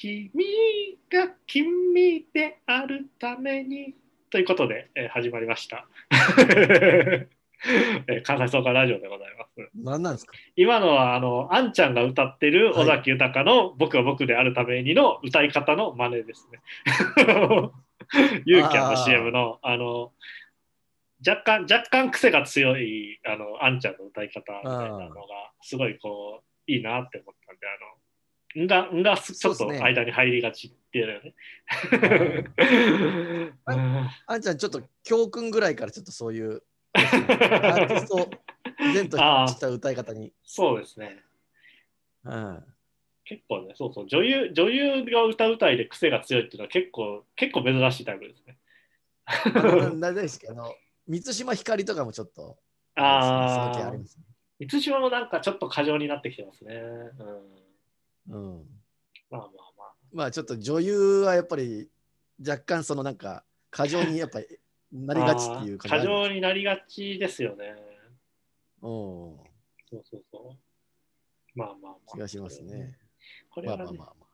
君が君であるためにということで、えー始まりました。えー関西総合ラジオでございます。何なんですか今のはあのあんちゃんが歌ってる尾崎豊の「僕は僕であるために」の歌い方の真似ですね。ユーキャンの CM のあの若干若干癖が強いあのあんちゃんの歌い方みたいなのがすごいこういいなって思ったんであのんがんがちょっと間に入りがちっていうよね。うんあんちゃん、ちょっと教訓ぐらいからちょっとそういう アーティストを前とした歌い方に。そうですね。うん、結構ね、そうそう、女優女優が歌うたいで癖が強いっていうのは結構結構珍しいタイプですね。ななんですかあの満島ひかりとかもちょっとああね。満島もなんかちょっと過剰になってきてますね。うん、うん、まあまあまあ。まあちょっと女優はやっぱり若干そのなんか過剰にやっぱりなりがちっていうあー過剰に。になりがちですよね。うんそうそうそう。まあまあまあ。気がしますね。これはね、まあまあまあま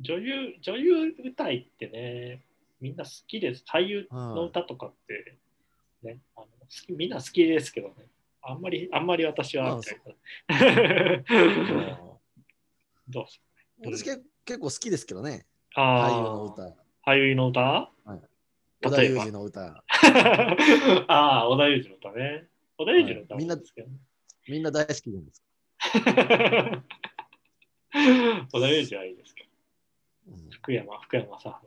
女優、女優歌いってね、みんな好きです。俳優の歌とかって、ね、あの好きみんな好きですけどね。あんまり、あんまり私は、まあ どうす私け結構好きですけどね。あ俳優の歌。俳優の歌？織田例えば？裕二の歌。ああ、小田裕二の歌ね。小田裕二の歌もみんなですけどね。みんな大好きなんです。小田裕二はいいですけど。うん福山、福山さ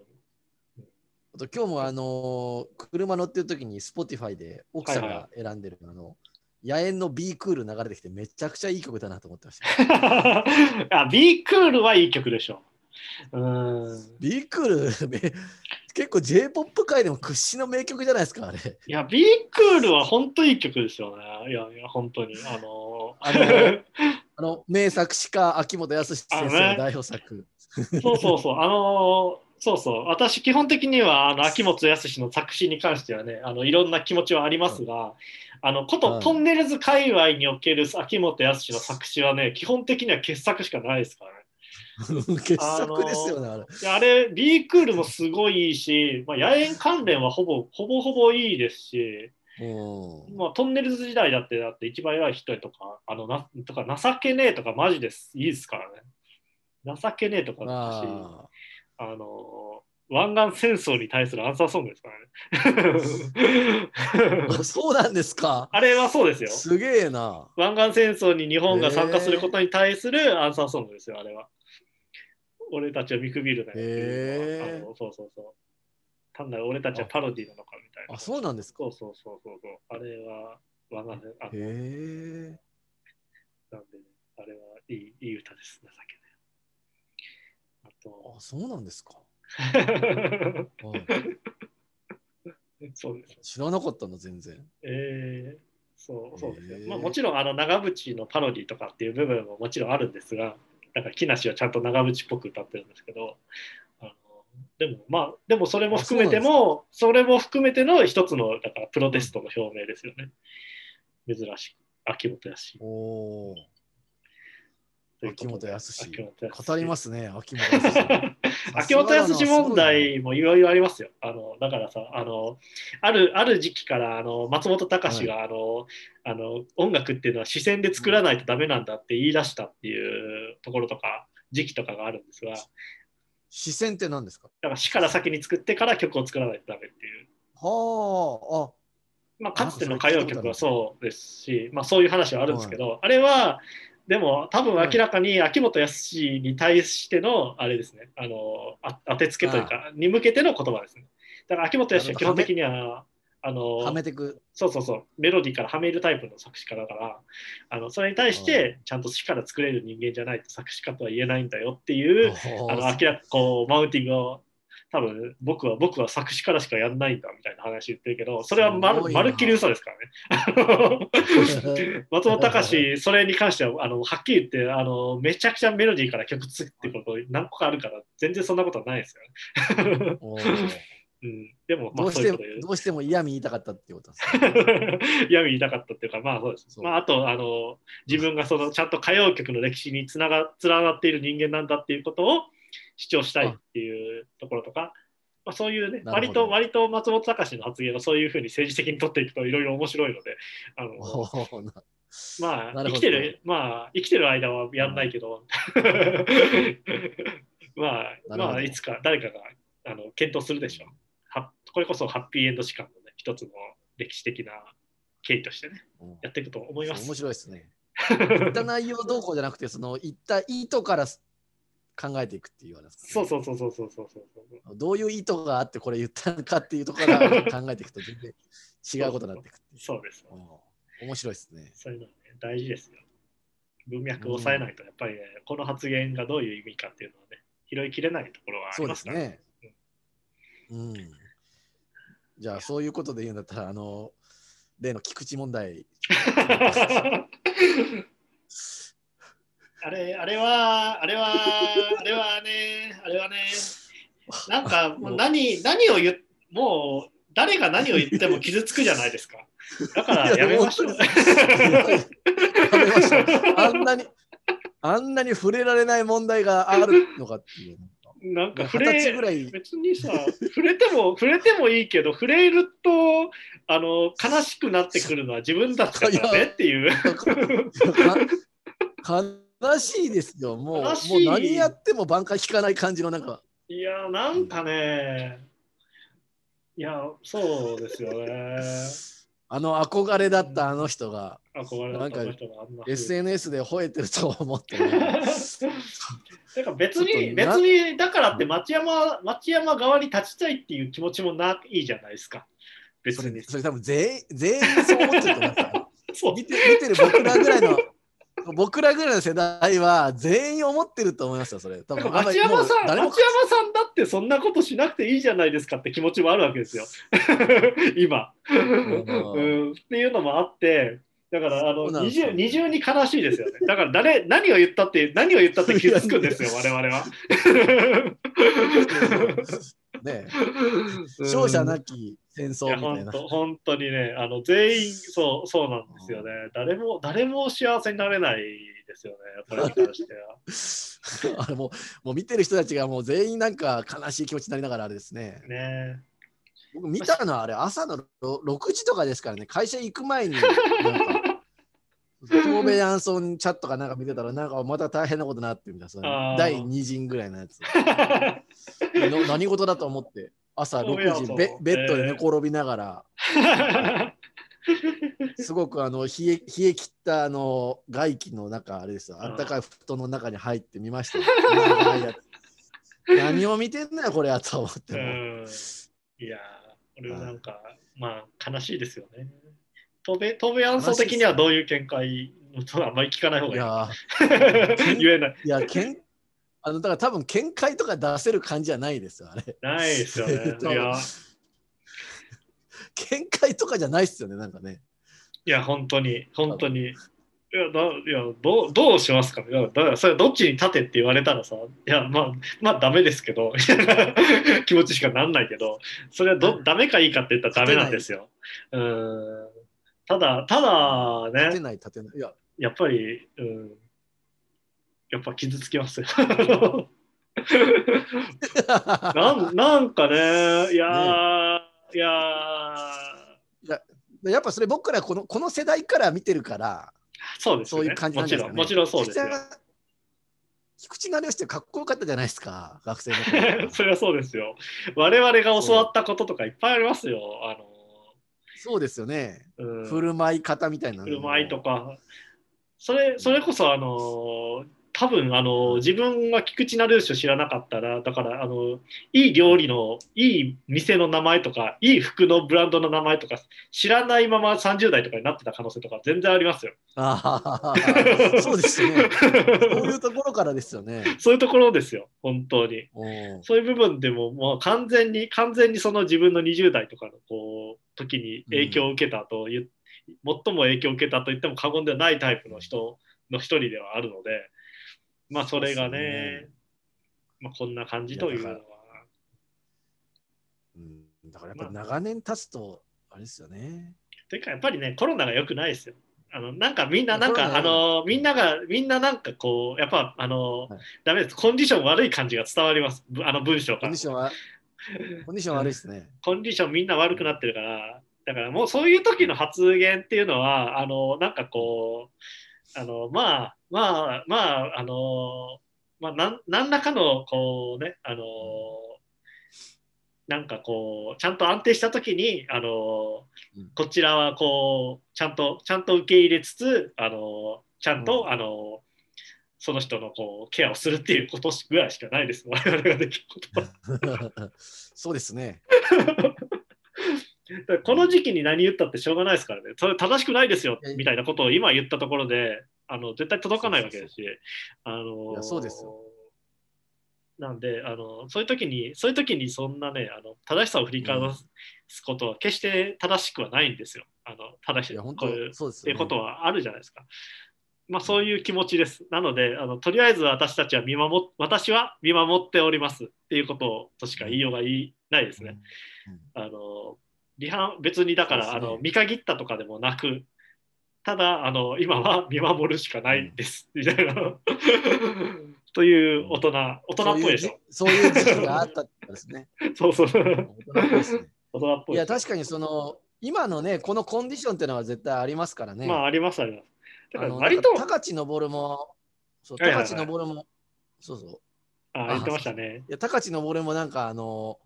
あと今日もあのー車乗ってる時に Spotify で奥さんが選んでる、あの野猿の B クール流れてきてめちゃくちゃいい曲だなと思ってました。あ、ビークールはいい曲でしょ。うーん。B クールめ結構 J-POP 界でも屈指の名曲じゃないですかあれ。いや、ビークールは本当いい曲ですよね。いやいや、本当に。あのあの あの名作詞家秋元康先生の代表作。そうそうそう。あのそうそう。私、基本的には、あの、秋元康の作詞に関してはね、あの、いろんな気持ちはありますが、あの、こと、うんトンネルズ界隈における秋元康の作詞はね、基本的には傑作しかないですからね。傑作ですよねあれ。であれ、B クールもすごいいいし、まあ、野猿関連はほぼ、ほぼほぼいいですし、うんまあ、トンネルズ時代だって、だって一番偉い人とか、あのなとか情けねえとかマジですいいですからね。情けねえとかだし、ああの湾岸戦争に対するアンサーソングですからね。そうなんですか。あれはそうですよ。すげえな。湾岸戦争に日本が参加することに対するアンサーソングですよ、あれは。俺たちは見くびるなよってそうそうそう。単なる俺たちはパロディなのかみたいな。あそうなんですか。そうそうそうそう。あれは湾岸戦あのへえ。なんで、あれはいいいい歌です、情けない。あとあ、そうなんですか。は いそうです。知らなかったの全然。えー、そうそうですよ。へーまあ、もちろんあの長渕のパロディとかっていう部分ももちろんあるんですが、だから木梨はちゃんと長渕っぽく歌ってるんですけど、あのでもまあでもそれも含めてもそれも含めての一つのだからプロテストの表明ですよね。珍しく秋元康。おお。ということで秋元康秋元康語りますね、秋元康。秋元康問題もいろいろありますよ。あのだからさあのある、ある時期からあの松本隆が、あのあの音楽っていうのは視線で作らないとダメなんだって言い出したっていうところとか時期とかがあるんですが、だ視線って何ですか？から詩から先に作ってから曲を作らないとダメっていう。はあ、まあ、かつての歌謡曲はそうですし、まあ、そういう話はあるんですけど、あれはでも多分明らかに秋元康に対してのあれですねあのあ当てつけというかに向けての言葉ですね。だから秋元康は基本的にはああ、はのめてく。そうそうそう。メロディーからはめるタイプの作詞家だからあのそれに対してちゃんと詩から作れる人間じゃないと作詞家とは言えないんだよっていうあの明らかこうマウンティングを多分僕は僕は作詞からしかやんないんだみたいな話言ってるけどそれはまるまるっきり嘘ですからね。松本隆それに関してはあのはっきり言ってあのめちゃくちゃメロディーから曲作ってこと何個かあるから全然そんなことはないですよね。うん、でも、まあ、どうしてもどうしても嫌味言いたかったってことですね。闇言いたかったっていうか、まあそうです。まあ、あとあの、自分がそのちゃんと歌謡曲の歴史につなが連なっている人間なんだっていうことを主張したいっていうところとか、まあ、そういうね、割と割と松本隆の発言をそういうふうに政治的に取っていくといろいろ面白いので、あの まあ生きてる、まあ生きてる間はやんないけど、まあ、まあいつか誰かがあの検討するでしょう。はこれこそハッピーエンド史観のね、一つの歴史的な経緯としてね、うんやっていくと思います。面白いですね。言った内容どうこうじゃなくて、その言った意図から考えていくっていうような、そうそうそうそうそうそうそう。どういう意図があってこれ言ったのかっていうところから考えていくと全然違うことになっていくってそうです。うん面白いですね。そういうのはね、大事ですよ。文脈を抑えないと、やっぱりね、この発言がどういう意味かっていうのはね、拾いきれないところはあそうでりますすから。ね。うん。じゃあ、そういうことで言うんだったら、あの、例の菊池問題。あれ、あれは、あれは、あれはね、あれはね、なんかもう何、何を言っもう誰が何を言っても傷つくじゃないですか。だからやめましょう。あんなに、あんなに触れられない問題があるのかっていう。なんか二触れ十歳ぐらい。別にさ、触れても、触れてもいいけど、触れるとあの悲しくなってくるのは自分たちだからねっていう。か悲しいですよ。もう、もう何やっても挽回効かない感じのなんか。いや、なんかね、いや、そうですよね。あの憧れだったあの人が憧れだったあの人があんな風に SNS で吠えてると思ってね。てか別に、別にだからって町山町山側に立ちたいっていう気持ちもないじゃないですか。別にそれ。多分全員全員そう思ってると思う見て見てる僕らぐらいの 僕らぐらいの世代は全員思ってると思いますよ、それ。多分ら町山さん、町山さんだってそんなことしなくていいじゃないですかって気持ちもあるわけですよ。今、うん。っていうのもあって、だからあの二重二重に悲しいですよね。だから誰何を言ったって何を言ったって傷つくんですよ、我々は。ねうん勝者なき戦争みたいな。本当本当にね、あの全員そうそうなんですよね。誰も誰も幸せになれないですよね、これに関しては。あれもうもう見てる人たちがもう全員なんか悲しい気持ちになりながらあれですね。ね僕見たのはあれ朝のろ6時とかですからね、会社行く前に なんか神戸ヤンソンチャットかなんか見てたらなんかまた大変なことになってるみたいな第2陣ぐらいのやつ。の何事だと思って朝6神戸ヤンソン時ベベッドで寝転びながら、すごくあの冷え冷え切ったあの外気の中あれですよ。あったかい布団の中に入ってみましたよ。長いやつ何を見てんだよこれやと思っても、うん。いやー、俺はなんか、まあ悲しいですよね。東米東米アンソー的にはどういう見解？あんまり聞かない方いがやい。い。言えない。いやけんあのだから多分見解とか出せる感じじゃないですよあれ。ないですよね。えっといや、見解とかじゃないっすよねなんかね。いや本当に、本当に。いや、だいやどうどうしますかだからそれどっちに立てって言われたらさ、いや、まあ、まあ、ダメですけど、気持ちしかなんないけど、それはどダメかいいかって言ったらダメなんですよ。うん。ただ、ただね、立てない立てない。いや。やっぱり、うん、やっぱ傷つきますよ。なんなんかね、いやー、いやー、やっぱそれ僕らこのこの世代から見てるからそうですよね。そういう感じなんもちろん、ですかねもちろんそうですよ。菊池成吉ってかっこよかったじゃないですか、学生の頃 それはそうですよ。我々が教わったこととかいっぱいありますよ。あそうですよね。の、うん、振る舞い方みたいな。振る舞いとか、それそれこそあの多分あの自分が菊池成吉を知らなかったらだからあのいい料理のいい店の名前とかいい服のブランドの名前とか知らないまま30代とかになってた可能性とか全然ありますよ。ああ、そうですよね。そういうところからですよね。そういうところですよ本当に。そういう部分でももう完全に完全にその自分の20代とかのこう時に影響を受けたという、最も影響を受けたと言っても過言ではないタイプの人の一人ではあるのでまあそれがねねまあ、こんな感じというのは。うん、だからやっぱ長年経つと、あれですよね。というかやっぱりねコロナが良くないですよ。あのなんかみんななんかあのみんながみんななんかこうやっぱあの、はい。ダメです。コンディション悪い感じが伝わります。ぶあの文章から。コンディションは、コンディション悪いですね。コンディションみんな悪くなってるから。だからもうそういう時の発言っていうのはあのなんかこうあのまあまあまああのまあなん何らかのこうねあのなんかこうちゃんと安定した時にあのうんこちらはこうちゃんとちゃんと受け入れつつあのちゃんと、うんあのその人のこうケアをするっていうことぐらいしかないです我々ができることは。そうですね。この時期に何言ったってしょうがないですからね、それ正しくないですよみたいなことを今言ったところで、あの絶対届かないわけですし、あのそうですよなんであの、そういう時に、そういう時にそんなね、あの正しさを振り返すことは決して正しくはないんですよ。あの正しいこういうね。ことはあるじゃないですか。まあ、そういう気持ちです。なのであの、とりあえず私たちは見守っ、私は見守っておりますっていうこととしか言いようがないですね。あの離反別にだから、ね。あの見限ったとかでもなくただあの今は見守るしかないです、みたいな。という大人大人っぽいでしょ。そういう時そういう時期があったですね。そうそう。大大人っぽいですね。人っぽい。いや、確かにその、今のね、このコンディションっていうのは絶対ありますからね。まあありますあります。だから割と高知登るも、そう、高知登るも、そうそう。あ言ってましたね。いや、高知登るもなんかあの、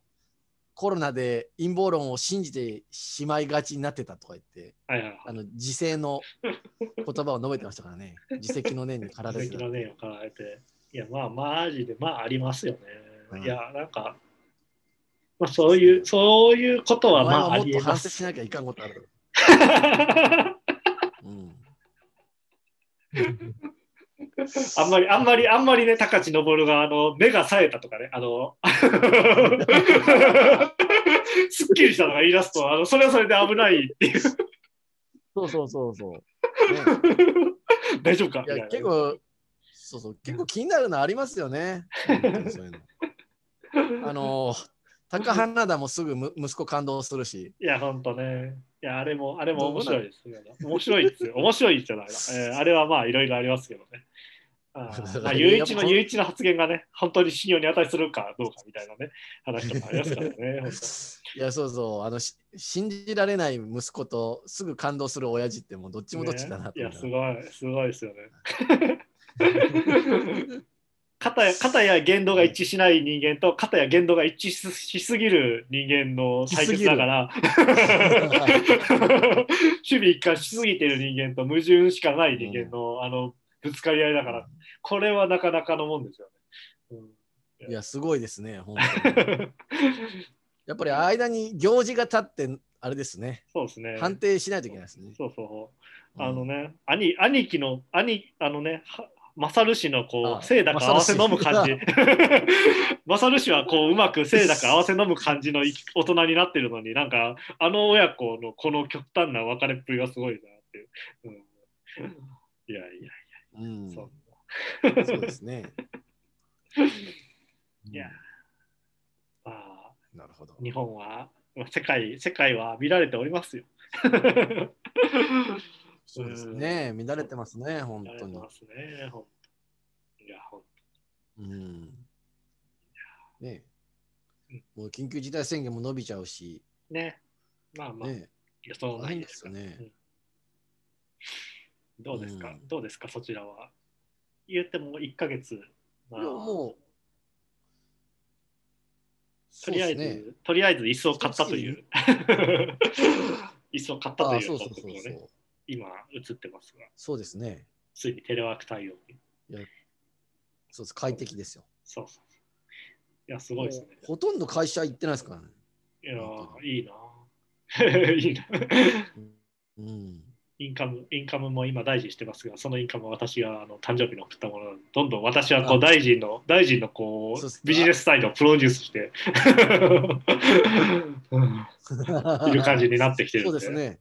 コロナで陰謀論を信じてしまいがちになってたとか言って、はいはいはいあの自制の 言葉を述べてましたからね。自責の念に駆られてた素敵な。念を考えていやまあマジでまあありますよね、うんいやなんかまあそういうそういうことはまああはもっと反りえます省しなきゃいかんことある。うん。あんまり、あんまり、あんまりね、高知登が、あの、目が冴えたとかね、あの、すっきりしたのが言い出すと、あの、それはそれで危ないっていう、そうそうそうそう。ね、大丈夫か？みいや、結構、そうそう、結構気になるのありますよね。そういうの。あの、高花田もすぐむ息子感動するし、いや、ほんとね。いや、あれも、あれも面白いですね。面白いですよ。面白いじゃないな。えー あれはまあ、いろいろありますけどね。あー まあ、唯一の、唯一の発言がね、本当に信用に値するかどうかみたいなね、話とかありますからね。いや、そうそう、あの、し信じられない息子とすぐ感動する親父ってもうどっちもどっちだなとねいや、すごい、すごいですよね。肩や肩や言動が一致しない人間と肩や言動が一致ししすぎる人間の対決だから守備一貫しすぎてる人間と矛盾しかない人間の,、あのぶつかり合いだからこれはなかなかのもんですよね。いや、すごいですね、本当に。やっぱり間に行事が立って、あれですね、そうですね。判定しないといけないですね。そうそう。うんあのね、兄兄貴の兄あのね、は勝氏のこあう、清濁合わせ飲む感じ。勝氏 はこう、うまく清濁合わせ飲む感じのい大人になってるのに、なんか、あの親子のこの極端な別れっぷりがすごいなっていう。うん、いやいや、うん、そそううですね。いやまあ、なるほど。日本は、世界、世界は見られておりますよ。そうですね、乱れてますね、本当に。見られて。ますね、いや、ほん。うん。ね。うん。もう緊急事態宣言も伸びちゃうし、ね。まあまあ、ね。いやそうなん大変ですすよね。うん。どうですか、うん。どうですか？そちらは。言っても1ヶ月。まあいや、もう、とりあえず、ね。とりあえず椅子を買ったという。椅子を買ったとあいうそうそうそうそう。今映ってますが、そうですね。ついにテレワーク対応に。そうです、快適ですよ。そうそうそう。いや、すごいですねほとんど会社行ってないですからね。いや本当、いいな。いいな。うん。インカム、インカムも今大事にしてますが、そのインカムは私があの誕生日に送ったものなので、どんどん私はこうあ大臣の、大臣のこそうっすうビジネスサイドをプロデュースして、いる感じになってきてるんでそうですね。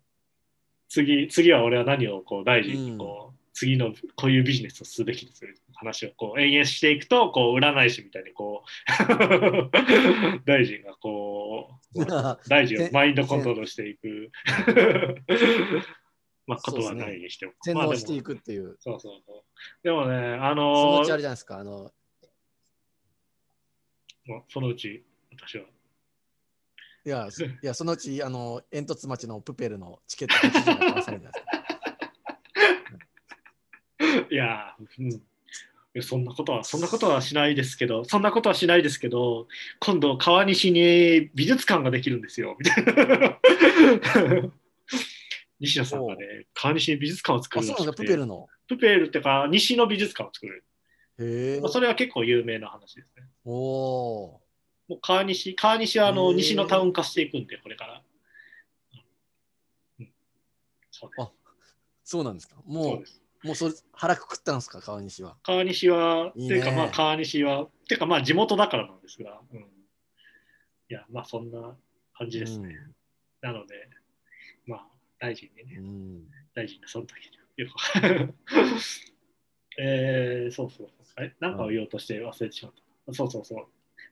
次、次は俺は何をこう大臣にこう、次のこういうビジネスをすべきです話をこう延々していくと、こう占い師みたいにこう、大臣がこう、大臣をマインドコントロールしていく。まあ、ことはないにしても。洗脳していくっていう。そうそうそう。でもね、あそののうちあれじゃないですか。あの、まあそのうち、私は。いや、そいやそのうち、あの、煙突町のプペルのチケット80円買わされるんじゃないですか。いやー、うん。いやそんなことは、そんなことはしないですけど、そんなことはしないですけど、今度、川西に美術館ができるんですよ、みたいな。西野さんがね、川西に美術館を作あ、そうなんだ、るらしくてプペルの？プペルってか、西の美術館を作る。へえまあ、。それは結構有名な話ですね。おおもう川西、川西はあの西のタウン化していくんで、これから。うん、そう。あそうなんですか。もう、もうそれ腹くくったんですか、川西は。川西は、いいねっていうかまあ川西は、っていうかまあ地元だからなんですが、うん、いや、まあそんな感じですね。なので、まあ大臣にね、うん。うん大臣にその時によく。えー、そうそうそう。え、なんかを言おうとして忘れてしまった。そうそうそう。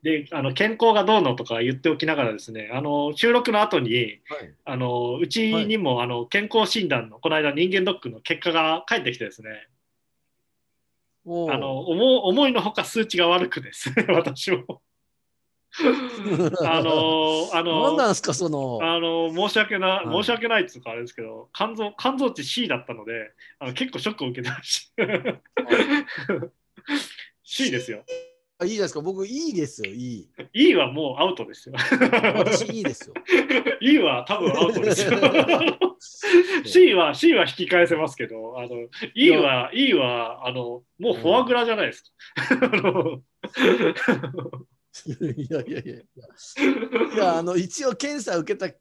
で、あの健康がどうのとか言っておきながらですね、あの収録の後に、はい。あのうちにも、あの健康診断のこの間人間ドックの結果が返ってきてですね、あの思思いのほか数値が悪くですね、私も。あのあの何なんですか、その。あの申し訳な、はい申し訳ないっていうかあれですけど、肝臓肝臓値 C だったので、あの結構ショックを受けてました。C ですよ。あいいじゃないですか、僕、いいですよ、いい。E はもうアウトですよ。私、いいですよ。E は多分アウトですよ。C は C は引き返せますけど、あの E は E はあのもうフォアグラじゃないですか。いやいやいやいや。いや、あの、一応検査受けた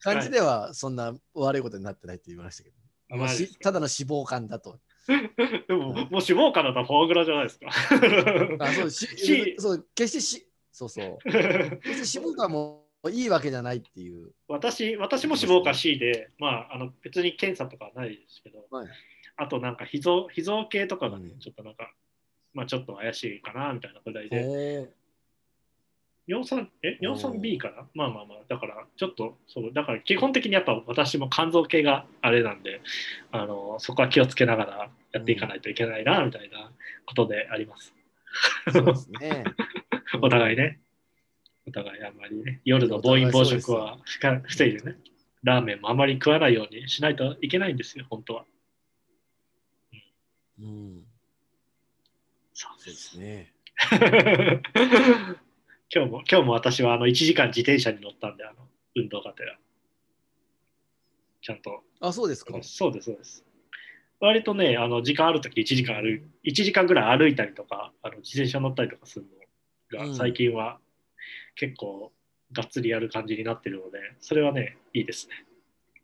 感じでは、そんな悪いことになってないって言いましたけど。あマジですかしただの脂肪肝だと。でも、もう脂肪肝だったらフォアグラじゃないですか。あそうし しそう決してし、そうそう。決して脂肪肝もいいわけじゃないっていう。私私も脂肪肝 C で、まあ、あの別に検査とかはないですけど、はいあとなんか脾臓脾臓系とかがね、うんちょっとなんか、まあ、ちょっと怪しいかなみたいなぐらいで、へ43えおー 43B かな？まあまあまあ、だからちょっとそう、だから基本的にやっぱ私も肝臓系があれなんで、あのそこは気をつけながらやっていかないといけないなみたいなことであります。ーそうですね。お互いね。お互いあんまりね、夜の暴飲暴食は防いでね、ラーメンもあまり食わないようにしないといけないんですよ、本当は。うん。そうで。そうですすね。今日も、今日も私はあの1時間自転車に乗ったんで、あの運動がてら。ちゃんと。あ、そうですか。そうです、そうです。割とね、あの時間あるとき1時間歩い、1時間ぐらい歩いたりとか、あの自転車乗ったりとかするのが、うん最近は結構がっつりやる感じになってるので、それはね、いいですね。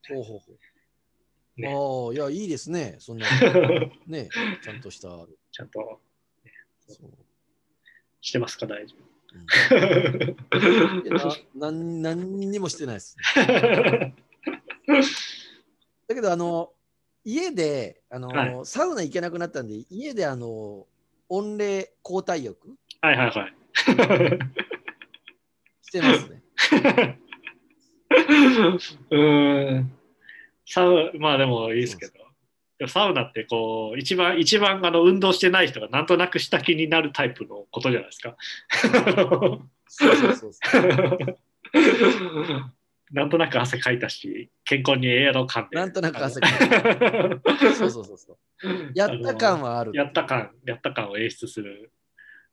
ほうほうほう。ねああ、いや、いいですね。そんな、ね、ちゃんとした。ちゃんとそうしてますか、大丈うん いやななん何にもしてないです。だけど、あの、家で、あの、はいサウナ行けなくなったんで、家で、あの、温冷交代浴はいはいはい。してますね。うーん。サウまあでもいいですけど。サウナってこう一番一番あの運動してない人がなんとなく下気になるタイプのことじゃないですか。なんとなく汗かいたし健康にええやろ感で。なんとなく汗かかいた。そうそうそうそう。やった感はある。やった感やった感を演出する。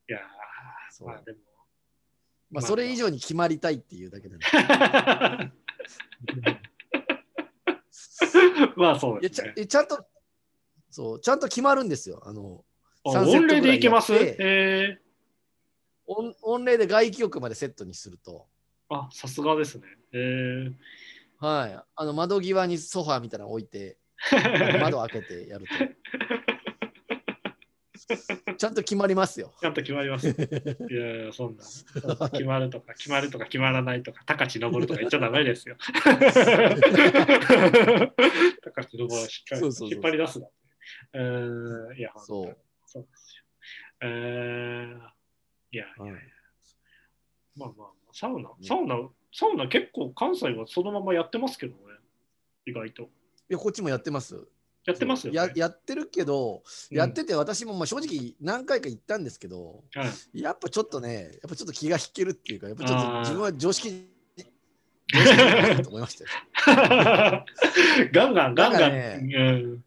いやーそうまあでも。まあ、それ以上に決まりたいっていうだけなんで。まあそうですね。えちゃんと、そう、ちゃんと決まるんですよ。あの、あ3セット温冷でいけます？え温温冷で外気浴までセットにすると、ー、あさすがですね。えー。はい、あの窓際にソファーみたいなの置いて、窓開けてやると、ちゃんと決まりますよ。ちゃんと決まります。いやいや、そんな。決まるとか、決まるとか、決まらないとか、高知登るとか言っちゃダメですよ。高知登るしっかり引っ張り出すな。うーん、いや、そう。そうですよ。えー、いや、はいまあまあ、サウナ、サウナ、サウナ結構関西はそのままやってますけどね、意外と。や、こっちもやってます。やってますよ、ね。ややってるけど、うんやってて私もまあ正直何回か行ったんですけど、はいやっぱちょっとね、やっぱちょっと気が引けるっていうか、やっぱちょっと自分は常識、と思いましたよ。ガンガンガンガン。ねうん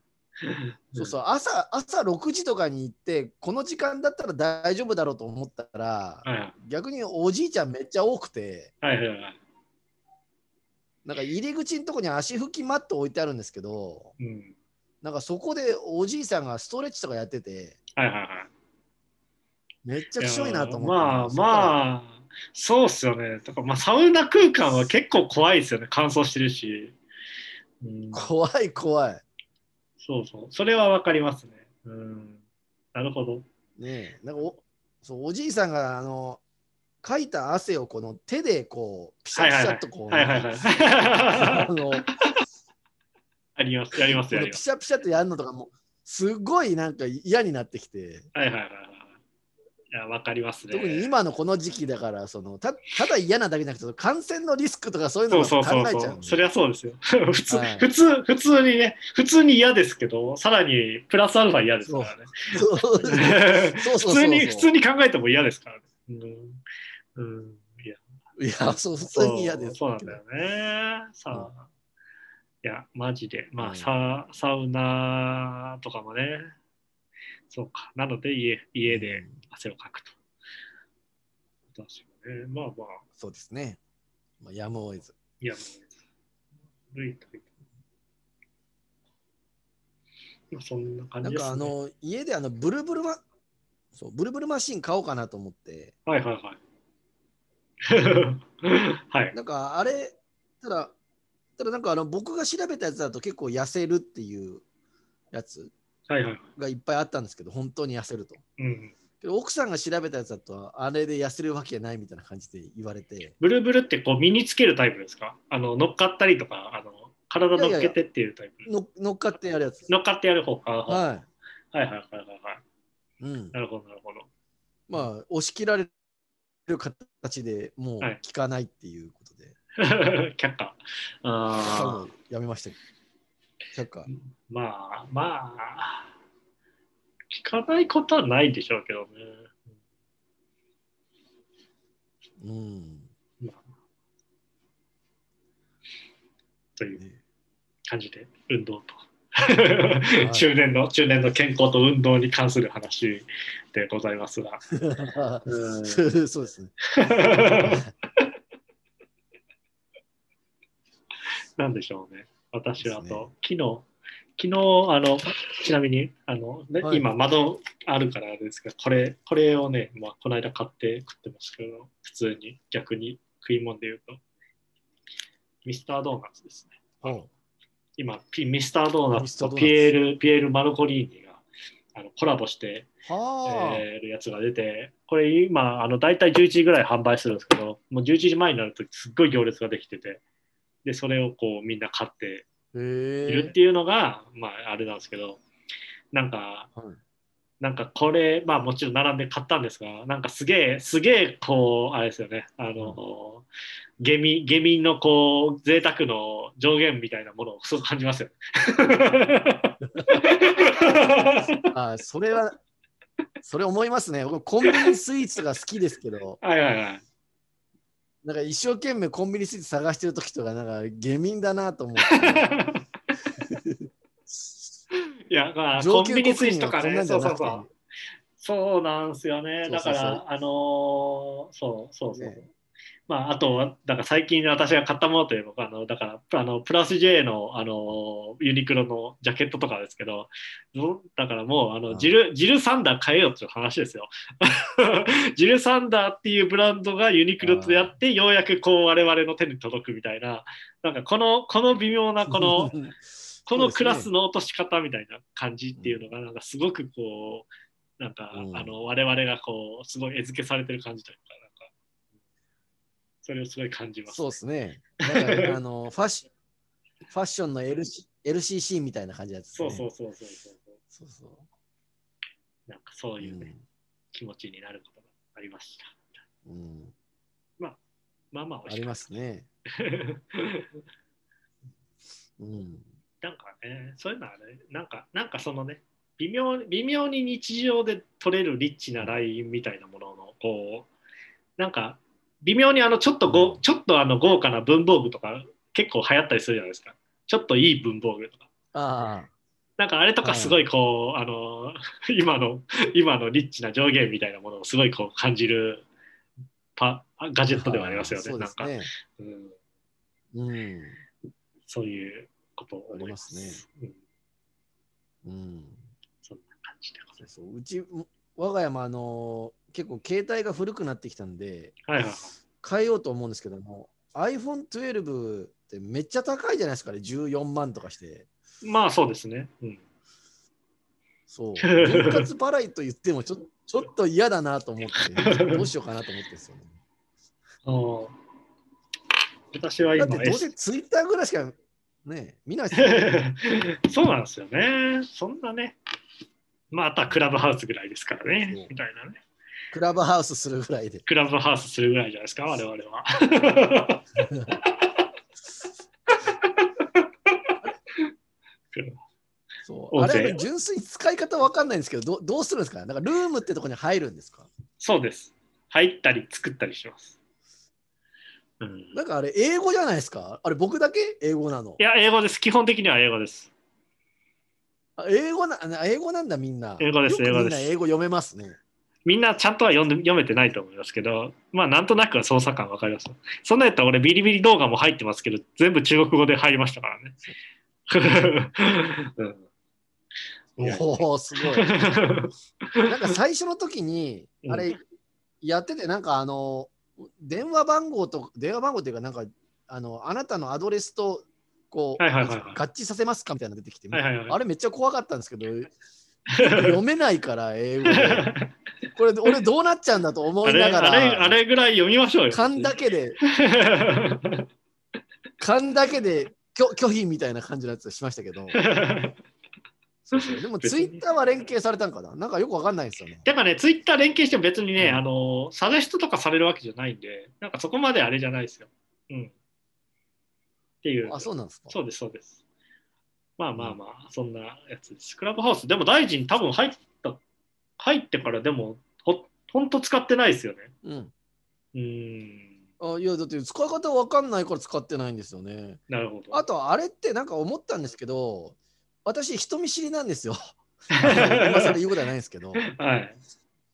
そうそう朝朝6時とかに行って、この時間だったら大丈夫だろうと思ったら、はい逆におじいちゃんめっちゃ多くて、はいはいはい。なんか入り口のとこに足拭きマット置いてあるんですけど、うん。なんかそこでおじいさんがストレッチとかやってて、はいはいはい。めっちゃくいなと思って。まああ。まあ、そうっすよね。だからまあサウナ空間は結構怖いですよね。乾燥してるし。うん、怖い怖い。そうそう。それはわかりますね。うん。なるほど。ねえ、なんかおそうおじいさんがあのかいた汗をこの手でこうピシャピシャっとこう、はいはいはい。あります。やります、やりピます。シャピシャってやるのとかもすごいなんか嫌になってきて、はいはいはいはい。いや、わかりますね。特に今のこの時期だからそのたただ嫌なだけじゃなくて感染のリスクとかそういうのそうも考そうそうそう。えちゃうんでそりゃそうですよ。普通、はい普通、普通にね、普通に嫌ですけど、さらにプラスアルファ嫌ですからね。そうそうそう そうそう普通に、普通に考えても嫌ですからね。うん。うん。いや、いやそう普通に嫌ですそうそうなんだよね。さあ。いや、マジで。まあ、うんササウナとかもね。そうか。なので家、家で汗をかくと。確かにね。まあまあ、そうですね、まあ、やむを得ずいや、もう、ルイとまあそんな感なんじです、ね。かあの家であのブルブルマそうブルブルマシン買おうかなと思ってはいはいはい。はい。なんかあれただただなんかあの僕が調べたやつだと結構痩せるっていうやつ。がいっぱいあったんですけど本当に痩せるとうん。けど奥さんが調べたやつだとあれで痩せるわけないみたいな感じで言われてブルブルってこう身につけるタイプですか？あの乗っかったりとか、あの体乗っけてっていうタイプ。の乗っかってやるやつ乗っかってやる方か。ははいはいはいはいはい。うんなるほどなるほど。まあ押し切られる形でもうはい効かないっていうこ 却下。多あ分やめました却下ーまあまあ、聞かないことはないでしょうけどね。うんまあ、というね感じで運動と。い中年の中年の健康と運動に関する話でございますが。そうですね。なんでしょうね。私は昨日、昨日、あの、ちなみに、あの、ねはい。今、窓あるからあれですけど、これ、これをね、まあ、この間買って食ってますけど、普通に逆に食い物で言うと、ミスタードーナツですね。う。ん今、ピミスタードーナツとピエール、ピエール・マルコリーニがあのコラボして、はあ、えーるやつが出て、これ今、あの大体11時ぐらい販売するんですけど、もう11時前になるとすっごい行列ができてて、で、それをこうみんな買ってへいるっえ。ていうのが、まああれなんですけど、なんか、はいなんかこれ、まあもちろん並んで買ったんですが、なんかすげえ、すげえ、こう、あれですよね、あの、下民、下民のこう、贅沢の上限みたいなものをすごく感じますよね。あそれは、それ思いますね。僕コンビニスイーツとか好きですけど、はいはいはい。なんか一生懸命コンビニスイーツ探してる時とか、なんか下民だなと思って。いや、まあ、コンビニスイーツとかね、そうそうそう。そうなんですよね。だから、そうそうそうあのーそうそうそう。ねまあ、あとは、だから最近私が買ったものといえば、あのだから、あのプラス J の、あのユニクロのジャケットとかですけど、どだからもうあのあジル、ジルサンダー買えよっていう話ですよ。ジルサンダーっていうブランドがユニクロとやって、ようやくこう我々の手に届くみたいな、なんかこのこの微妙なこの、このクラスの落とし方みたいな感じっていうのが、なんかすごくこう、なんか、うん。あの我々がこう、すごい餌付けされてる感じというか、それをすごい感じます。そうですね。あのファッシファッションの LC LCC みたいな感じのやつね。そうそうそうそうそう。そうそうなんかそういうね、うん気持ちになることがありました。うんまあまあ美味しかっありますね。うん。た。なんかね、そういうのはね、なんか、なんかそのね、微妙微妙に日常で取れるリッチなラインみたいなものの、こう、なんか、微妙にあのちょっとご、ちょっとあの豪華な文房具とか結構流行ったりするじゃないですか。ちょっといい文房具とか。あなんかあれとかすごいこう、あの、今の、今のリッチな上限みたいなものをすごいこう感じるパガジェットではありますよね。そうですね。うん、うん。そういうことを思いまありますす。ねうん、うん。そんな感じでございそうそううち、我が家もあの結構携帯が古くなってきたんで。はい。変えようと思うんですけども、iPhone12 ってめっちゃ高いじゃないですかね、14万とかして。まあそうですね。うん、そう。分割払いと言ってもちょちょっと嫌だなと思って、どうしようかなと思ってですよね。私は今だってどうせツイッターぐらいしかね、見ないですよね。そうなんですよね。そんなね。まあ、あとはクラブハウスぐらいですからね。みたいなね。クラブハウスするぐらいで。クラブハウスするぐらいじゃないですか、我々は。そう。あれは純粋に使い方わかんないんですけど、どどうするんですかなんかルームってとこに入るんですか？そうです。入ったり作ったりします。うん、なんかあれ英語じゃないですか？あれ僕だけ英語なの？い。や、英語です。基本的には英語です。あ英語なあ英語なんだみんな。英語です英語ですな英語読めますね。みんなちゃんとは読んで読めてないと思いますけど、まあなんとなくは操作感わかります。そんなやったら俺ビリビリ動画も入ってますけど、全部中国語で入りましたからね。うんおお、すごい。なんか最初の時にう、んあれ、やってて、なんかあの、電話番号と、電話番号っていうか、なんか、あの、あなたのアドレスと、こう、合致させますか？みたいなの出てきて、あれめっちゃ怖かったんですけど、読めないから、英語で。これ、俺どうなっちゃうんだと思いながあれあら、れぐらい読みましょうよ。勘だけで、勘だけで拒拒否みたいな感じのやつしましたけど、そうそうでもツイッターは連携されたんかな？なんかよくわかんないですよね。だからね、ツイッター連携しても別にね、うんあの、サジェストとかされるわけじゃないんで、なんかそこまであれじゃないですよ。うん。っていう。あ、そうなんですか？そうです、そうです。まあまあまあ、そんなやつです。クラブハウス、でも大臣多分入った、入ってからでも、ほほんと使ってないですよね。うん。うーん。あいや、だって使い方わかんないから使ってないんですよね。なるほど。あと、あれってなんか思ったんですけど、私、人見知りなんですよ。今更言うことはないんですけど、はい。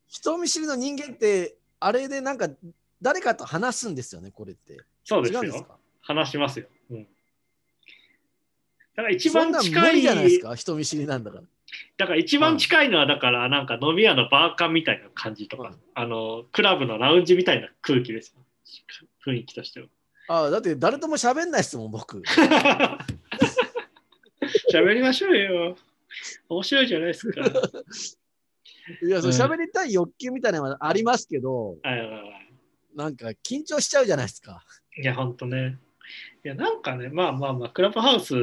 人見知りの人間って、あれでなんか誰かと話すんですよね、これって。そうですよ。違うんですか？話しますよ。うん。だから一番近い、じゃないですか、人見知りなんだから。だから一番近いのは、だからなんか飲み屋のバーカンみたいな感じとか、はいあの、クラブのラウンジみたいな空気ですよ。雰囲気としては。あだって誰とも喋んないですもん、僕。喋りましょうよ。面白いじゃないですか。いや、そううん喋りたい欲求みたいなのはありますけど、はいはいはいなんか緊張しちゃうじゃないですか。いや、ほんとね。いや、なんかね、まあまあまあ、クラブハウス、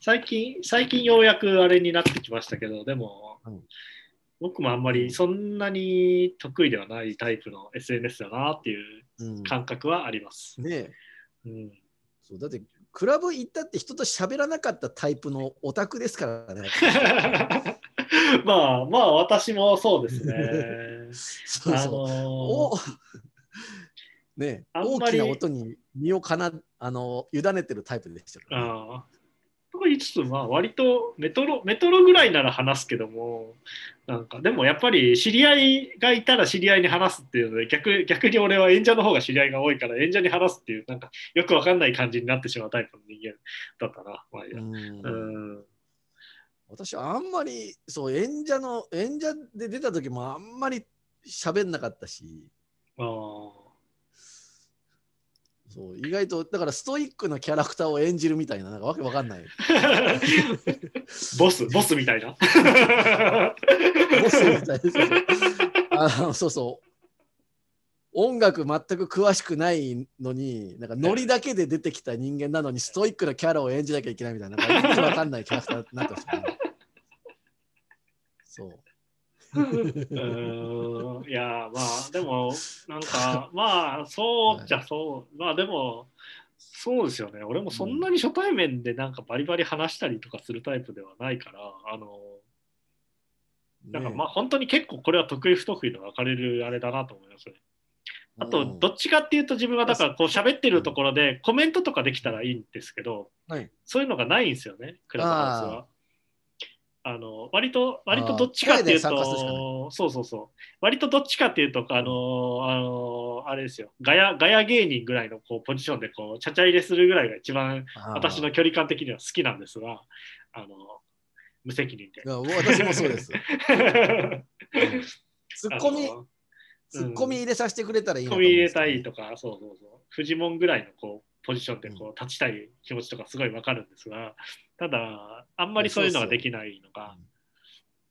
最近、最近ようやくあれになってきましたけど、でも、うん僕もあんまりそんなに得意ではないタイプの SNS だなっていううん、感覚はあります。ねえうん、そうだって、クラブ行ったって人と喋らなかったタイプのオタクですからね。まあまあ、私もそうですね。あ そうそう。あんまり大きな音に身をかなあの委ねてるタイプでしたから、ね。とか言いつつ、まあ、割とメトロ、メトロぐらいなら話すけども、なんか、でもやっぱり知り合いがいたら知り合いに話すっていうので、逆逆に俺は演者の方が知り合いが多いから、演者に話すっていう、なんか、よくわかんない感じになってしまうタイプの人間だったな。まあうんうん。私はあんまりそう演者の演者で出た時もあんまり喋んなかったしああ。そう意外とだからストイックなキャラクターを演じるみたいななんかわけわかんない。ボス、ボスみたいな。ボスみたいなあのそうそう。音楽全く詳しくないのになんかノリだけで出てきた人間なのにストイックなキャラを演じなきゃいけないみたいななんかわかんないキャラクターになってましたね。そううーん。いやまあでもなんか まあそうじゃそう。まあでもそうですよね。俺もそんなに初対面でなんかバリバリ話したりとかするタイプではないから、あの、なんかまあ本当に結構これは得意不得意の分かれるあれだなと思いますね。あと、どっちかっていうと自分はだからこう喋ってるところでコメントとかできたらいいんですけど、はい。そういうのがないんですよね、クラブハウスは。あの割と割とどっちかっていうと、そうそうそう、割とどっちかっていうと、あのあのあれですよ、ガヤガヤ芸人ぐらいのこうポジションでこうちゃちゃ入れするぐらいが一番私の距離感的には好きなんですが、あの無責任で。私もそうです。ツッコミツッコミ入れさせてくれたらいいな込み入れたいとか、そうそうそう、フジモンぐらいのこうポジションでこう立ちたい気持ちとかすごいわかるんですが、ただ、あんまりそういうのができないのが、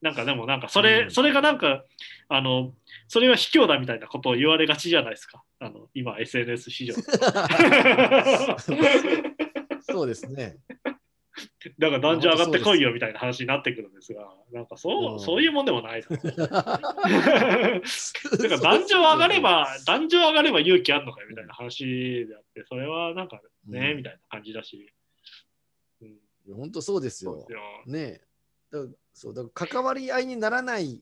なんかでもなんかそれ、うんそれがなんか、あの、それは卑怯だみたいなことを言われがちじゃないですか、あの今 SNS 市場。そうですね。だから男女上がってこいよみたいな話になってくるんですが、なんかそう,、うんそういうもんでもない な。だから男女上がれば、男女上がれば勇気あるのかよみたいな話であって、それはなんかね、うんみたいな感じだし。うん、本当そうですよす。よ。ねそうだから関わり合いにならない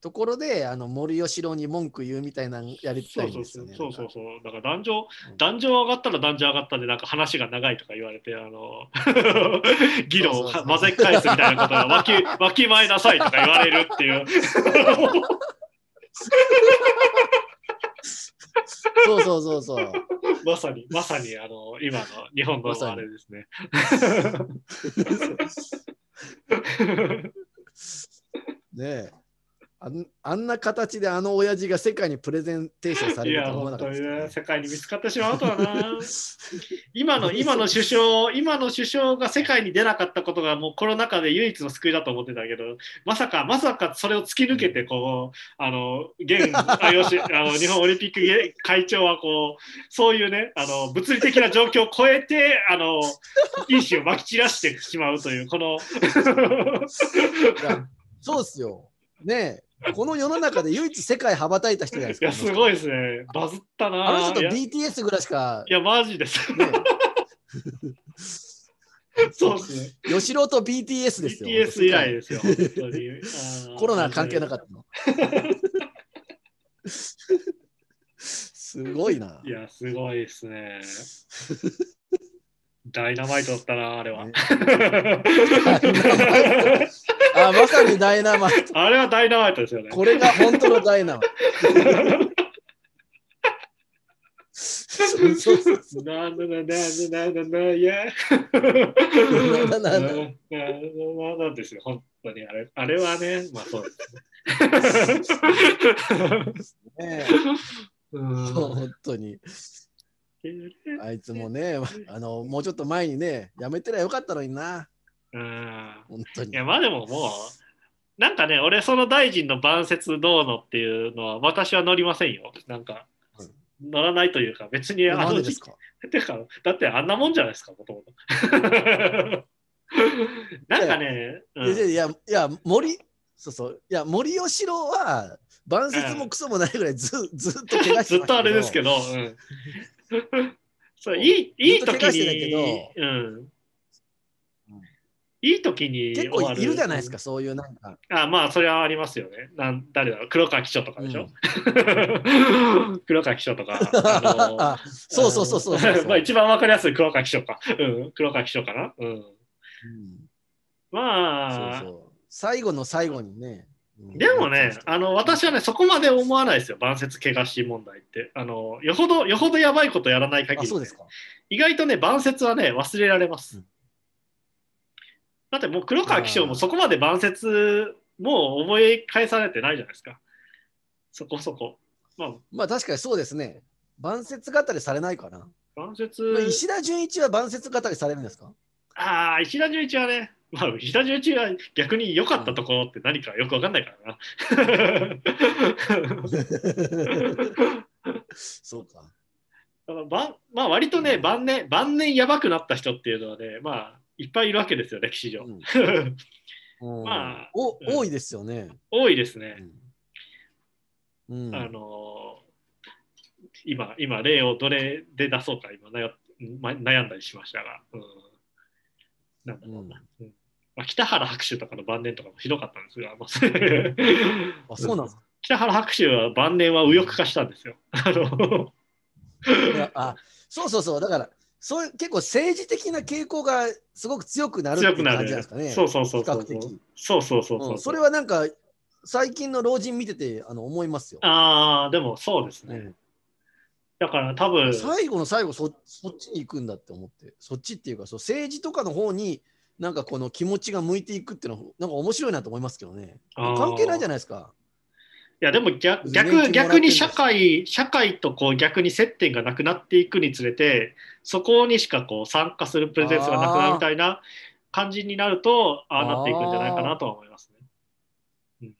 ところであの森喜朗に文句言うみたいなのやりたいうんですよね。そうそうそう。だから男女うん、男女上がったら男女上がったで、なんか話が長いとか言われて、あの、議論を混ぜ返すみたいなことがわきわきまえなさいとか言われるっていう。そうそうそうそう。まさに、まさに、あの、今の日本のあれですね。ねえあんあんな形であの親父が世界にプレゼンテーションされいや、るとは思わ本当にね、なかったですね世界に見つかってしまうとはな。今の、今の首相、今の首相が世界に出なかったことがもうコロナ禍で唯一の救いだと思ってたけど、まさか、まさかそれを突き抜けて、こう、あの、現 IOC あの日本オリンピック会長は、こう、そういうね、あの、物理的な状況を超えて、あの、因子をまき散らしてしまうという、この、いやそうっすよ。ねえこの世の中で唯一世界羽ばたいた人じゃないですか。いや、すごいですね。バズったな。あの人 BTS ぐらいしかい、や、マジです。ね そうですね。吉郎と BTS ですよ。BTS 以来ですよ、コロナ関係なかったの。すごいな。いや、すごいですね。ダイナマイトだったな、あれは。ね あ、まさにダイナマイト。あれはダイナマイトですよね。これが本当のダイナマイト。そうそうそうななななななな、いや。なななななななんですよ、本当にあれ。あれはね、まあそうですね。ね うんそう本当に。あいつもね、あのもうちょっと前にね、やめてりゃよかったのにな。うん本当にい。や、まあでももう、なんかね、俺、その大臣の晩節どうのっていうのは、私は乗りませんよ。なんか、乗らないというか、別にあのでですか？てか、だってあんなもんじゃないですか、もともと。なんかね、うんいやいやいや森そうそういや森喜朗は晩節もクソもないぐらいずずっと怪我してずっとあれですけどど、うん、そういいいい時にど、うん、いい時に結構いるじゃないですか、そういうなんか。あまあ、それはありますよね。なん誰だろう、黒川紀章とかでしょ、黒川紀章とか。あ そうそうそうそうそう まあ一番わかりやすい黒川紀章か。うん、黒川紀章かな？うん、うん。まあ。そうそう。最後の最後にね、うんでもね、あの私はね、そこまで思わないですよ、晩節怪我し問題って。あのよほど、よほどやばいことやらない限り、あそうですか。意外とね、晩節はね、忘れられます。うん。だってもう黒川紀章もそこまで晩節もう覚え返されてないじゃないですか。そこそこ。まあ、まあ確かにそうですね。晩節語りされないかな、晩節、まあ石田純一は晩節語りされるんですか？ああ、石田純一はね、まあ、石田純一は逆に良かったところって何かよくわかんないからな。そうか。だから晩まあ、割とね、うん。晩年、晩年やばくなった人っていうのはね、まあ、いっぱいいるわけですよ、歴史上。うん。うん。まあおうん。多いですよね、多いですね。うん。あのー今、今、例をどれで出そうか、今ね、うんま、悩んだりしましたが、うん、なんだろうな、うん。うん。まあ、北原白秋とかの晩年とかもひどかったんですが、まああそうなんですか？北原白秋は晩年は右翼化したんですよ。あそうそうそう。だからそういう結構政治的な傾向がすごく強くなるっていう感じなんですかね。そうそうそうそう。そうそうそうそう、うん。それはなんか最近の老人見ててあの思いますよ。ああでもそうですね、うんだから多分最後の最後そそっちに行くんだって思ってそっちっていうかそう政治とかの方になんかこの気持ちが向いていくっていうのはなんか面白いなと思いますけどね関係ないじゃないですか。いやでも逆逆逆に社会社会とこう逆に接点がなくなっていくにつれてそこにしかこう参加するプレゼンスがなくなるみたいな感じになるとああなっていくんじゃないかなとは思いますね。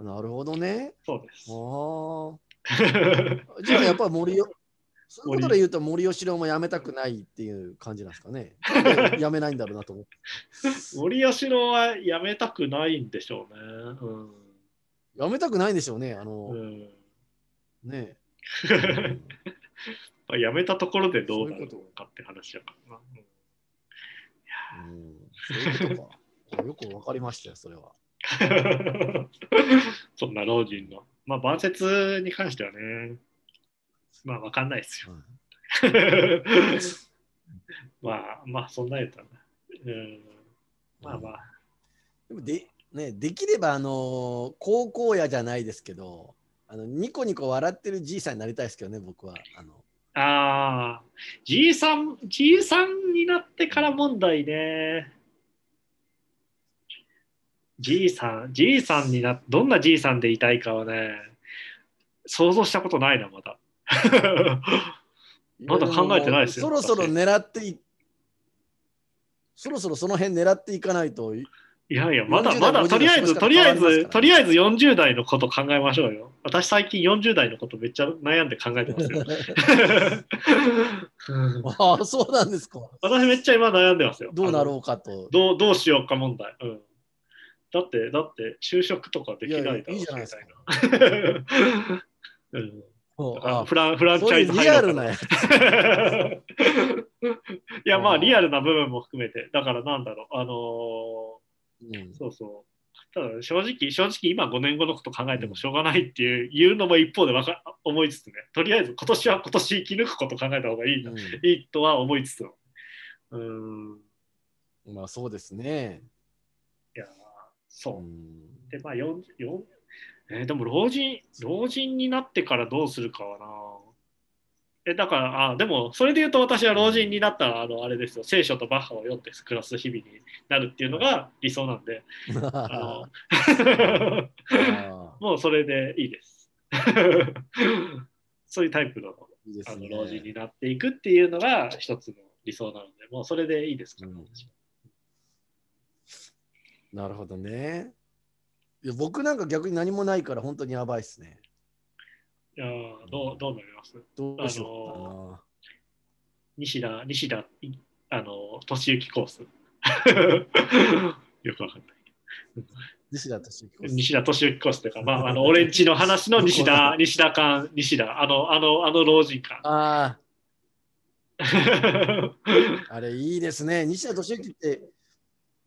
なるほどね。そうです。ああ じゃあやっぱり森よそういうことで言うと森喜朗も辞めたくないっていう感じなんですかね。辞めないんだろうなと思って。森吉郎はやめたくないんでしょうね。うん辞めたくないんでしょうね。あの、うんね まあやめたところでどうなるのかって話だからな。うんうん、そういうことか。よくわかりましたよ、それは。そんな老人の。まあ、晩節に関してはね、まあ、わかんないですよ。まあ、まあ、そんなやったな。うん、まあまあ、でもで,、ね、できれば、あの高校野じゃないですけど、あのニコニコ笑ってるじいさんになりたいですけどね、僕は。あのああ、じいさん、じいさんになってから問題ね。じいさん、じいさんにな、どんなじいさんでいたいかはね、想像したことないな、まだ。まだ考えてないですよそろそろ狙っていそろそろその辺狙っていかないと。いやいや、まだ40まだ、代とりあえず、50とりあえず、とりあえず40代のこと考えましょうよ。私、最近40代のことめっちゃ悩んで考えてますよ。う んああ、そうなんですか。私、めっちゃ今悩んでますよ。どうなろううかと。どうどうしようか問題。うん、だって、だって、就職とかできないだろういやいやい フランフランチャイズそういうリアルなやつ。いや、まあ、リアルな部分も含めて、だからなんだろう、あのうん。ーそうそう。ただ、正直、正直、今5年後のこと考えてもしょうがないっていう、言うのも一方でわか思いつつね、とりあえず今年は今年生き抜くこと考えた方がいいな、ういいとは思いつつも。うん。まあそうですね。そう。ん。で、まあ、4、4えーでも老人、老人になってからどうするかはな。え、だから、あ、でも、それで言うと私は老人になったら、あの、あれですよ、聖書とバッハを読んで暮らす日々になるっていうのが理想なんで、あのあ もうそれでいいです。そういうタイプのあの老人になっていくっていうのが一つの理想なので、もうそれでいいですから、うんなるほどね。いや僕なんか逆に何もないから本当にやばいっすね。いやーどうどうなります？どうしよ西田、西田、いあの、俊之コース。よくわかんない。西田敏行です西田敏行コースというか、まあ、あの、俺んちの話の西田、西田館、西田、あの、あの、あの老人館。ああ、あれいいですね。西田敏行って、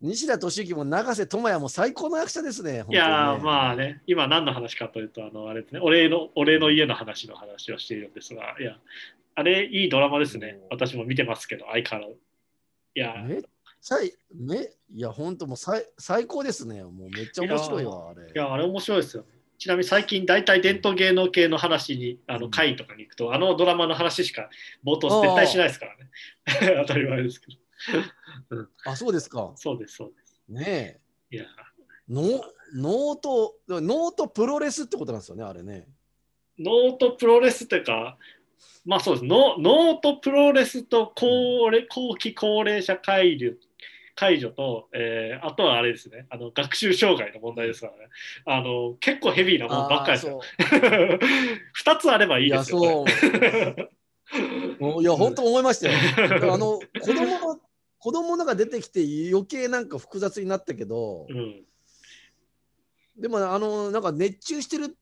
西田敏行も永瀬智也も最高の役者ですね。いやーまあ。あね、今何の話かというと、あの、あれですね、俺の、俺の家の話の話をしているんですが、いや、あれ、いいドラマですね。うん私も見てますけど、相変わらず。いや、めっちゃいめいや、本当もう最最高ですね。もうめっちゃ面白いわ、あれ。いや、あれ面白いですよね。ちなみに最近、大体伝統芸能系の話に、あのうん会とかに行くと、あのドラマの話しか冒頭絶対しないですからね。当たり前ですけど。あ、そうですか。そうです、そうです。ねえ。いや、ノノート、ノートプロレスってことなんですよね、あれね。ノートプロレスというか、まあそうです、ノノートプロレスと高齢後期高齢者解除解除と、えーあとはあれですねあの、学習障害の問題ですからね、あの結構ヘビーなもんばっかりですよ。2 つあればいいいや、ですよ。そう。もういや、本当思いましたよ。あの、子供の、子供のが出てきて余計なんか複雑になったけど、うん、でも、あの、なんか熱中してる、ん？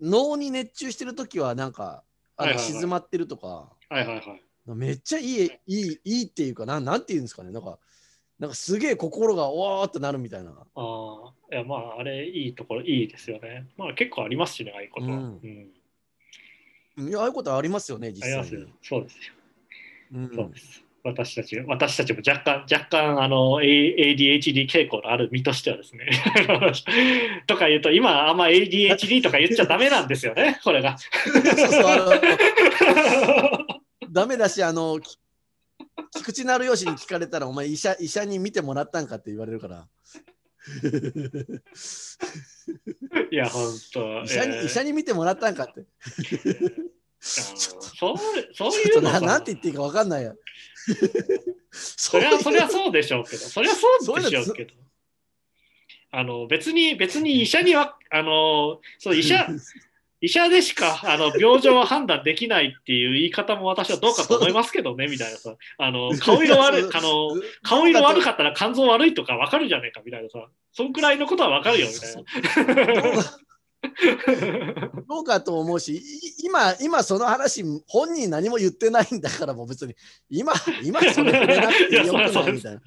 脳に熱中してるときは、なんか、あの静まってるとか、はいはいはい。めっちゃいい、いい、いいっていうかな、なんていうんですかね。なんか、なんかすげえ心がおーってなるみたいな。ああ、いやまあ、あれ、いいところ、いいですよね。まあ、結構ありますしね、ああいうことは。ううんん。いやああいうことありますよね、実際にありますよ。。そうですよ。うんそうです。私たち、私たちも若干、若干、あの、ADHD 傾向のある身としてはですね。とか言うと、今、あんま ADHD とか言っちゃダメなんですよね、これが。ダメだし、あの、き菊池成吉に聞かれたら、お前医者、医者に見てもらったんかって言われるから。いや、本当。医者に、えー医者に見てもらったんかって。そうそうちょっとないうのさなんて言っていいか分かんないよ。そりゃそりゃそうでしょうけど、そりゃそうでしょうけど。あの別に別に医者にはあのそう医者 医者でしかあの病状を判断できないっていう言い方も私はどうかと思いますけどねみたいなさ。あの顔色悪い あの顔色悪かったら肝臓悪いとか分かるじゃねえかみたいなさ。そんくらいのことは分かるよみたいな。どうかと思うし、い今、今その話、本人何も言ってないんだから、もう別に、今、今それ触れなくてよくないみたいな。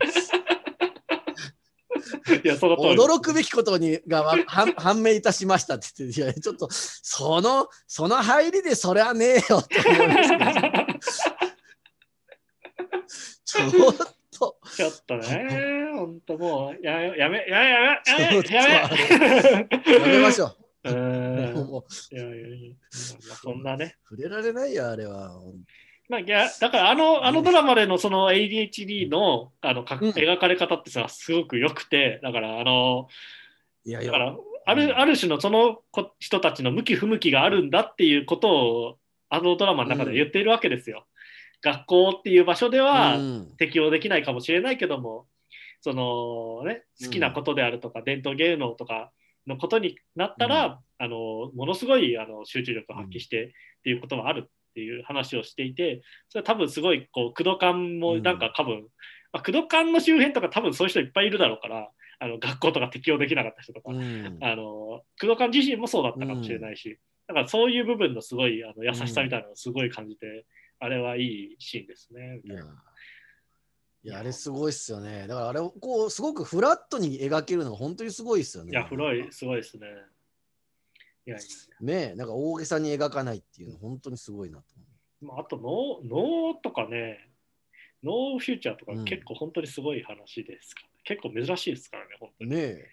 いやその驚くべきことにがわ判判明いたしましたって言って、いや、ちょっと、その、その入りでそれはねえよって思いますけど、ちょっと、ちょっとね、本当もう、やめ、やめ、やめ、やめ、やめ。やめましょうう。ーんもういやいやいや、まあそんなね。触れられないよ、あれは。まあ、いやだからあの、あのドラマでのその ADHD のあのかうん描かれ方ってさ、すごく良くて、だから、あの、いやいやだか、ら、あるある種のそのこ人たちの向き不向きがあるんだっていうことを、あのドラマの中で言っているわけですよ。学校っていう場所では、うん適応できないかもしれないけどもそのね好きなことであるとか、伝統芸能とかのことになったら、あのものすごいあの集中力を発揮してっていうことはあるっていう話をしていてそれは多分すごいこう工藤館もなんか多分、まあ、工藤館の周辺とか多分そういう人いっぱいいるだろうからあの学校とか適応できなかった人とか、うん。あの工藤館自身もそうだったかもしれないし、だからそういう部分のすごいあの優しさみたいなのをすごい感じて、あれはいいシーンですね。いや、いやあれすごいっすよね。だからあれをこうすごくフラットに描けるのが本当にすごいっすよね。いや、古い、すごいですね。いやいやいねえ、なんか大げさに描かないっていうの本当にすごいなとや、まあ、あとノー、ノーとかね、ノーフューチャーとかうん結構本当にすごい話ですから、結構珍しいですからね、本当。に。ねえ。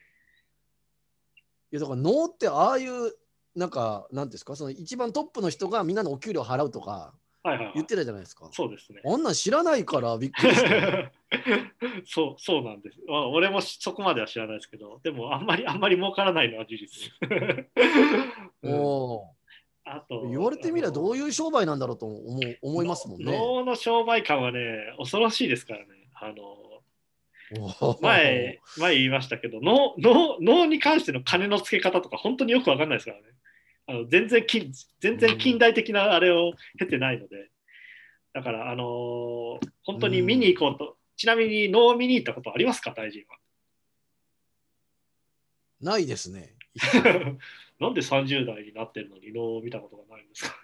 いやだから能ってああいうなんかなんですか？その一番トップの人がみんなのお給料払うとかはいはい、はい言ってたじゃないですか。そうですね。あんなん知らないからびっくりして。そうそうなんです、まあ。俺もそこまでは知らないですけど、でもあんまりあんまり儲からないのは事実。うんおあと言われてみればどういう商売なんだろうと思う思いますもんね。能の商売感はね、恐ろしいですからね。あの前、前言いましたけど、能能能に関しての金の付け方とか、本当によくわかんないですからね。あの全然近全然近代的なあれを経てないので、だから、あのー本当に見に行こうと、ちなみに能を見に行ったことありますか、大臣ないですね。は。なんで30代になってるのに能を見たことがないんですか？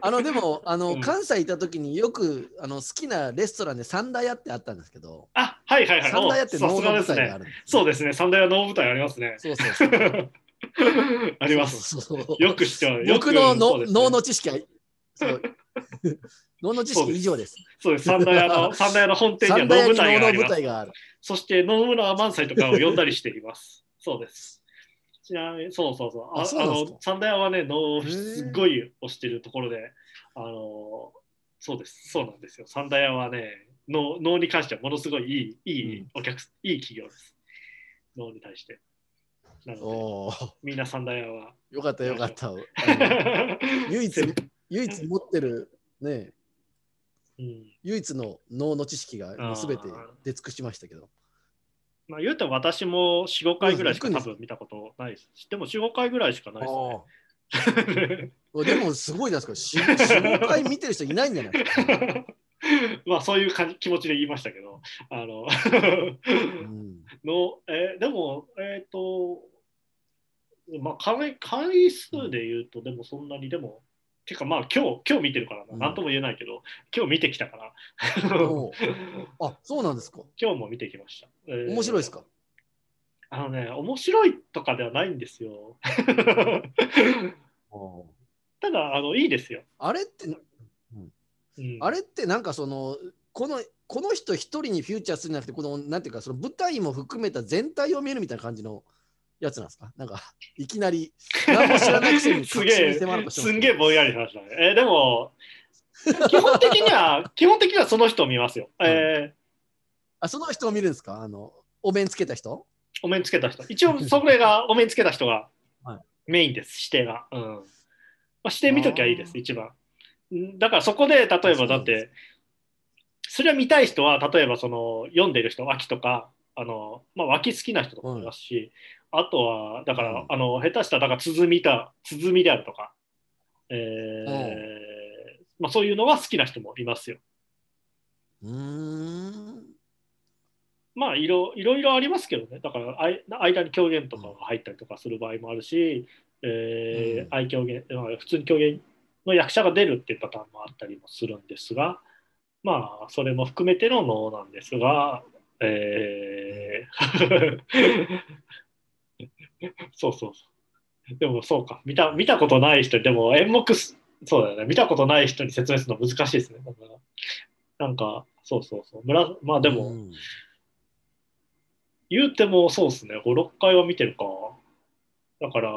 あのでもあの、うん関西いた時によくあの好きなレストランで三大屋ってあったんですけど、あ、はいはいはい。三大屋って能舞台があ。るんです、そうですね、三大屋能舞台ありますね。そうそうそう。あります。よく知ってます。僕ののね脳の知識はそう 脳の知識以上です。そうです。三大屋の、三大屋の本店には能舞台があります。舞台がある。そして野々村萬斎とかを呼んだりしています。そうです。ちなみに、そうそうそう。ああそうなんですか？の三はね、能をへーすっごい推してるところで、あの、そうです。そうなんですよ。三大屋はね、能能に関してはものすごいいい、いいお客、いい企業です。能に対して。なので、みんな三大屋は。よかったよかった。あの唯一 唯一持ってるねうん唯一の脳の知識がすべて出尽くしましたけど。まあ、言うても私も4、5回ぐらいしか多分見たことないです。でも4、5回ぐらいしかないですね。でもすごいですから、し4、5回見てる人いないんじゃない？ですか。まあそういう感じ気持ちで言いましたけど、あのうんのえーでも、えっ、と、まあ回、回数で言うと、でもそんなにでもてかまあ今日今日見てるからな、うん。なんとも言えないけど今日見てきたから。あ、そうなんですか。今日も見てきました、えー面白いですか？あのね面白いとかではないんですよ。ただあのいいですよ、あれって、うん。あれってなんかその、この、この人一人にフューチャーするんじゃなくて、この、なんていうか、その舞台も含めた全体を見るみたいな感じのやつなんですか？なんか、いきなり、何も知らないくせに すげえすんげえぼんやりしましたね。えーでも、基本的には、基本的にはその人を見ますよ。えーあ、その人を見るんですか？あの、お面つけた人？お面つけた人。一応、それが お面つけた人がはいメインです、指定が。うんまあ、指定見ときゃいいです一番。んだからそこで、例えばだって、それは見たい人は、例えばその読んでる人、脇とか、あのまあ、脇好きな人とかもいますし、あとは、だから、うん。あの下手したら、だから鼓た、鼓であるとか、えーまあ、そういうのは好きな人もいますよ。うーん。まあいろいろいろありますけどね、だからあい間に狂言とかが入ったりとかする場合もあるし、えーうん。愛狂言、まあ普通に狂言の役者が出るっていうパターンもあったりもするんですが、まあそれも含めての能なんですが、えー そうそうそう。でもそうか、見た見たことない人に、でも演目す、そうだよね、見たことない人に説明するの難しいですね。だからなんか、そうそうそう。村まあでも、うん言うてもそうですね、5、6回は見てるか。だから、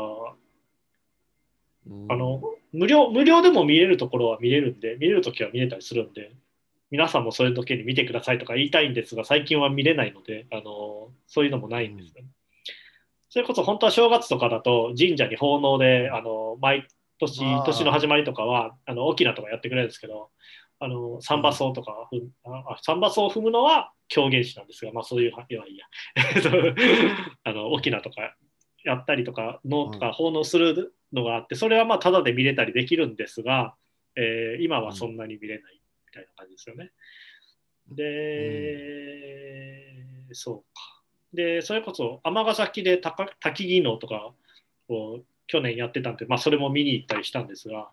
うんあの、無料、無料でも見れるところは見れるんで、見れるときは見れたりするんで、皆さんもそういう時に見てくださいとか言いたいんですが、最近は見れないので、あの、そういうのもないんですよね。それこそ本当は正月とかだと神社に奉納で、あの、毎年年の始まりとかは、あの、沖縄とかやってくれるんですけど、あの、サンバソとか、ふあサンバソを踏むのは狂言師なんですが、まあそういう、いやいいや。えっとあの、沖縄とかやったりとか、能とか奉納するのがあって、それはまあタダで見れたりできるんですが、えー今はそんなに見れないみたいな感じですよね。で、そうか。で、それこそ尼崎でたか滝技能とかを去年やってたんで、まあそれも見に行ったりしたんですが、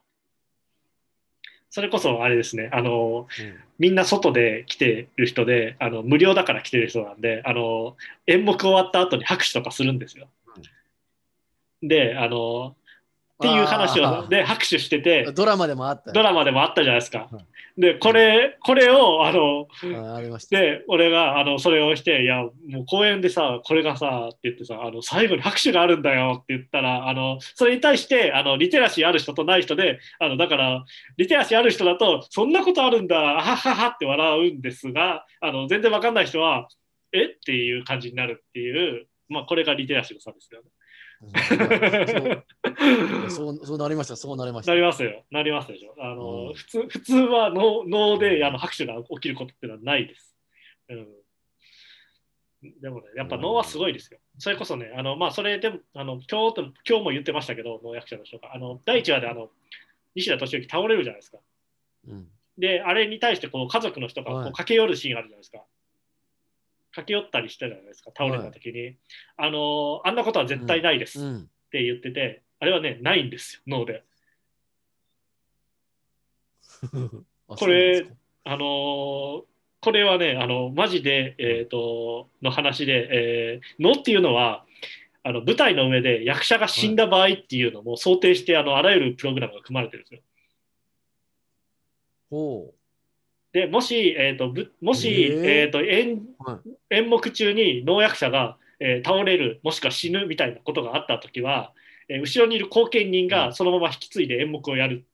それこそあれですね、あの、みんな外で来てる人で、あの無料だから来てる人なんで、あの演目終わった後に拍手とかするんですよ。で、あの、っていう話をで拍手してて、ドラマでもあったよドラマでもあったじゃないですかは。で、これ、これを、あの、あありました。で、俺が、あの、それをして、いや、もう公演でさ、これがさ、って言ってさ、あの、最後に拍手があるんだよって言ったら、あの、それに対して、あの、リテラシーある人とない人で、あの、だから、リテラシーある人だと、そんなことあるんだ、あはははって笑うんですが、あの、全然わかんない人は、え？っていう感じになるっていう、まあ、これがリテラシーの差ですよね。うん そうそうなりました、そうなりましたな。りますよ。なりますでしょ。あの、うん普通、普通は脳脳であの拍手が起きることっていうのはないです。うん。でもね、やっぱ脳はすごいですよ。それこそね、あの、まあ、それでも、あの、今日と、今日も言ってましたけど、能役者の人が、あの、第1話であの、西田敏行倒れるじゃないですか。うんで、あれに対してこう家族の人がこうはい駆け寄るシーンあるじゃないですか。駆け寄ったりしたじゃないですか、倒れた時に。あの、あんなことは絶対ないです。っうんて言ってて、あれはね、ないんですよ、脳で。あこれあのーこれはね、あのマジで、えー、との話で、えー、能っていうのはあの舞台の上で役者が死んだ場合っていうのも想定して、あのあらゆるプログラムが組まれてるんですよ。ほでもし、えーとぶもし、えーと演は演目中に能役者が、えー倒れるもしくは死ぬみたいなことがあった時は、えー後ろにいる後見人うんがそのまま引き継いで演目をやる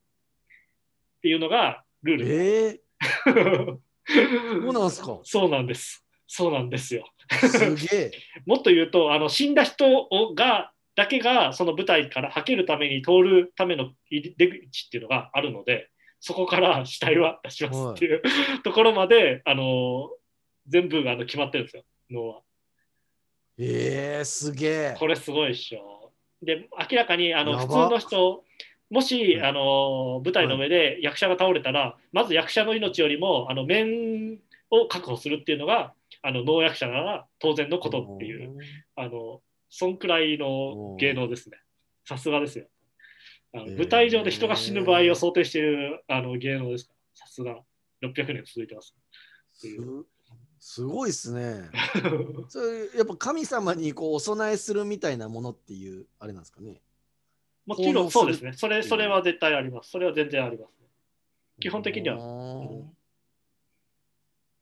っていうのがルーう。ル。えー、そうなんですか。そうなんです。そうなんですよ。すげえ。もっと言うと、あの死んだ人をがだけがその舞台からはけるために通るための出口っていうのがあるので、そこから死体は出しますっていう、ところまで、あの全部あの決まってるんですよ、能は。えー、すげえ。これすごいっしょ。で、明らかにあの普通の人、もし、うんあの舞台の上で役者が倒れたら、まず役者の命よりもあの面を確保するっていうのが、あの能役者なら当然のことっていう。あの、そんくらいの芸能ですね。さすがですよ。あの舞台上で人が死ぬ場合を想定しているあの芸能ですから、さすが600年続いてます。すすごいですね。それやっぱ神様にこうお供えするみたいなものっていうあれなんですかね。もちろんそうですね。それうんそれは絶対あります。それは全然あります、ね。基本的には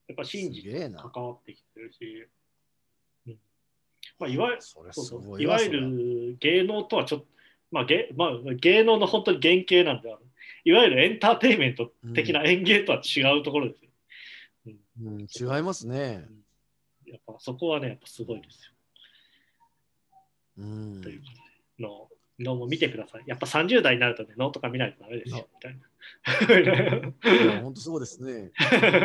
やっぱ信じすげえな。関わってきてるし、うんまあ、いわゆる芸能とはちょっと、まあ芸まあ、芸能の本当に原型なんであるいわゆるエンターテインメント的な演芸とは違うところですよ。うん、違いますね。やっぱそこはね、やっぱすごいですよ。うんということで、の能も見てください。やっぱ30代になるとね、能とか見ないとダメですよ。みたいな。本当そうですね。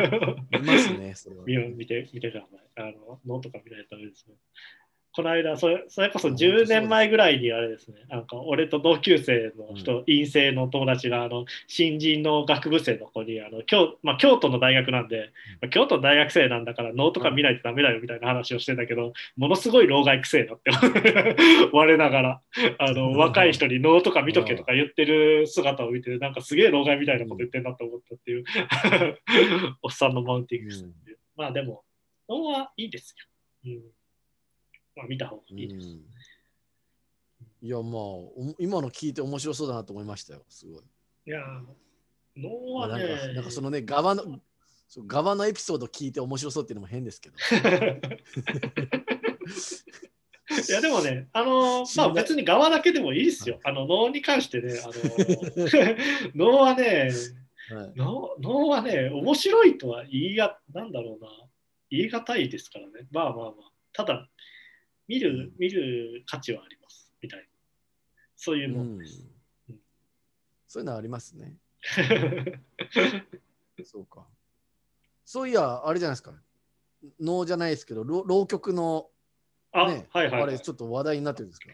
見ますね、それは。見て見てください。あの、能とか見ないとダメですよ。この間それ、それこそ10年前ぐらいにあれですね、なんか俺と同級生の人、陰性の友達があの新人の学部生の子にあの京,、まあ、京都の大学なんで、まあ京都の大学生なんだから能とか見ないとダメだよみたいな話をしてたけど、ものすごい老害くせえなって 我ながら。あの若い人に能とか見とけとか言ってる姿を見て、なんかすげえ老害みたいなこと言ってんなと思ったっていう。おっさんのマウンティングしたって。いう。まあでも、能はいいですよ。うんまあ、見た方がいいです。うんいや、まあ、お今の聞いて面白そうだなと思いましたよ。すごい。いやー、能まあはねなんか、なんかそのね、側の、そう側のエピソード聞いて面白そうっていうのも変ですけど。いやでもね、あのーまあ別に側だけでもいいですよ。あの能に関してね、あのー 能はね、はい、能能はね、面白いとは言いが、なんだろうな、言い難いですからね。まあまあまあ、ただ、見る、うん見る価値はあります、みたいな。そういうもんうんです。そういうのありますね。そうか。そういや、あれじゃないですか。能じゃないですけど、浪浪曲の、あ、ねはいはい、あれ、はい。ちょっと話題になってるんですか？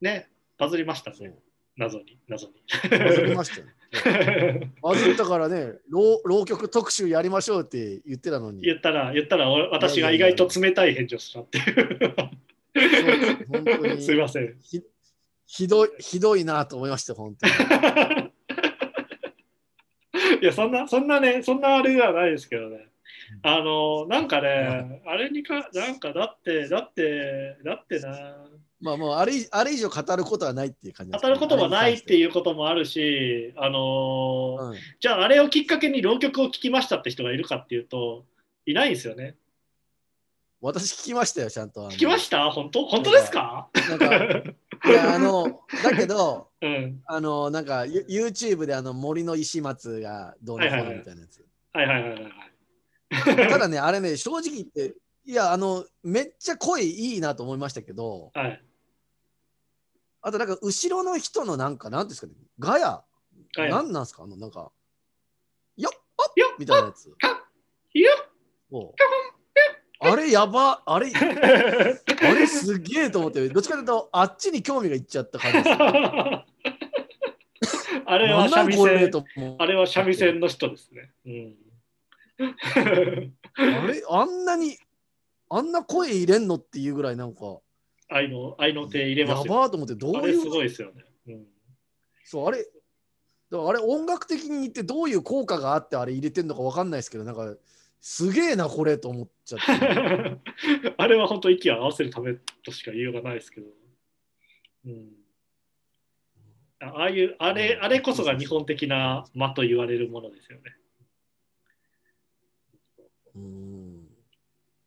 ね、バズりましたね。謎に、謎に。バズりましたよ。バズったからね、浪浪曲特集やりましょうって言ってたのに。言ったら、言ったら、俺私が意外と冷たい返事をしたっていう。そう本当に すいません。ひひどい、ひどいなと思いました、本当に。いや、そんな、そんなね、そんなあれではないですけどね。あの、なんかね、あれにか、なんか、だって、だって、だってな、まあもうあれ以あれ以上語ることはないっていう感じ当たることもないってう。いうこともあるし、あのうんじゃあ、あれをきっかけに浪曲を聴きましたって人がいるかっていうと、いないんですよね。私聞きましたよ、ちゃんと。聞きました？本当？本当ですか？たなんか、いや、あの、だけど、うん。あの、なんか、ユ YouTube であの森の石松がどうのこうのみたいなやつ。はいはいはいはいはい。ただね、あれね、正直言って、いや、あの、めっちゃ声いいなと思いましたけど、はい。あとなんか、後ろの人のなんか、なんですかね、ガヤ、ガヤなんなんすか？あの、なんか、よっよっみたいなやつ。いやおうあれやば、あれ、あれすげえと思って、どっちかというと、あっちに興味がいっちゃった感じです。あれは三味線、あれは三味線の人ですね。うん。あれあんなに、あんな声入れんのっていうぐらいなんか、愛の、愛の手入れやますよ。ばーと思って、どういうあれすごいですよね。うん。そう、あれ、だからあれ音楽的に言ってどういう効果があってあれ入れてんのかわかんないですけど、なんか、すげえな、これと思っちゃって。あれは本当息を合わせるためとしか言いようがないですけど。うん。あああいう、あれ、あれこそが日本的な間と言われるものですよね。うん。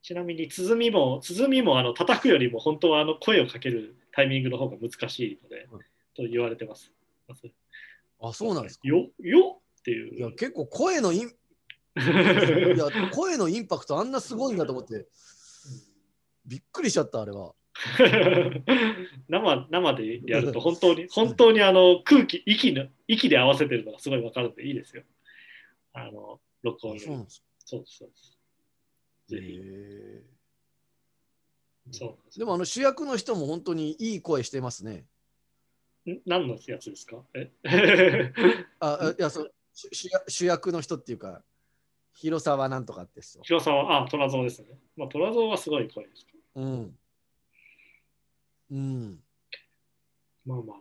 ちなみに、鼓も、鼓もあの叩くよりも本当はあの声をかけるタイミングの方が難しいので、うんと言われてます。あ、そうなんですか？よよっていや、いう。結構声のイン、いや、声のインパクトあんなすごいんだと思って、びっくりしちゃった、あれは。生生でやると本当に本当にあの空気息の息で合わせてるのがすごい分かるんでいいですよ。あの録音そうですか。そうですそうです。ぜひへそうでもあの主役の人も本当にいい声してますね。ん？何のやつですか？え？あ、あいや、そう主主役の人っていうか、広沢なんとかって人。広さは、あ、虎蔵ですね。まあ、虎蔵はすごい声です。うん。うん。まあまあま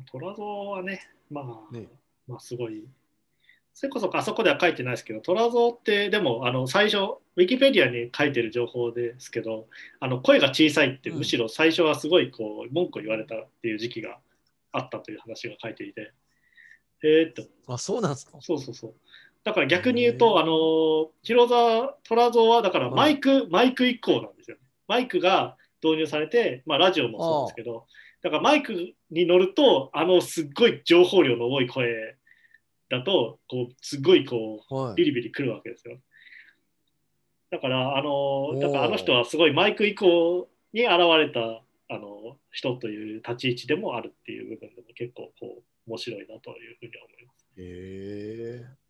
あ。虎蔵はね、まあ、ねまあすごい。それこそあそこでは書いてないですけど、虎蔵ってでもあの最初、ウィキペディアに書いてる情報ですけど、あの声が小さいって、うんむしろ最初はすごいこう文句を言われたっていう時期があったという話が書いていて、えーって思うあ、そうなんですか？そうそうそう。だから逆に言うと、あの広沢虎蔵はだからマイク、マイク以降なんですよね。マイクが導入されて、まあ、ラジオもそうですけど、だからマイクに乗ると、あのすっごい情報量の多い声だと、こうすっごいこうはい。ビリビリくるわけですよ。だから、あのだからあの人はすごいマイク以降に現れたあの人という立ち位置でもあるっていう部分でも結構こう面白いなというふうには思います。へ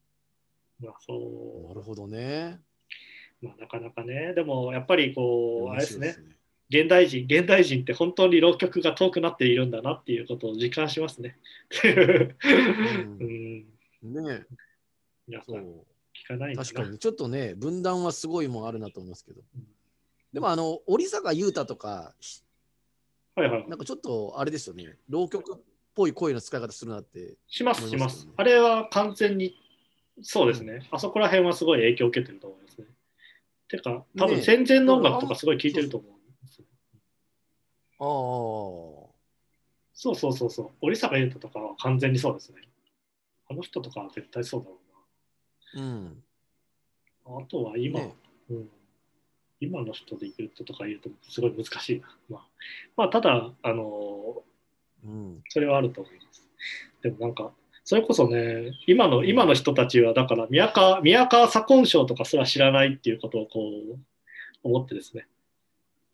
まあ、そえ。うなるほどね。まあ、なかなかね、でもやっぱりこう、あれですね。現代人、現代人って本当に浪曲が遠くなっているんだなっていうことを実感しますね。うん、ね皆さんそう。聞かない確かに、ちょっとね、分断はすごいもんあるなと思いますけどうん。でも、あの、織坂優太とか、ひはいはい。なんかちょっとあれですよね、浪曲っぽい声の使い方するなって。します、しま。すあれは完全に、そうですね。あそこら辺はすごい影響を受けてると思いますね。てか、多分ね戦前の音楽とかすごい聴いてると思うんですよ。ああ。そうそうそうそう。織坂優太とかは完全にそうですね。あの人とかは絶対そうだろうん。うな。あとは今、ねうん、今の人で言うととか言うとすごい難しいな。まあ、まあ、ただ、あのうん。それはあると思います。でもなんか、それこそね、今の今の人たちは、だから宮川、宮川左近賞とかすら知らないっていうことをこう思ってですね。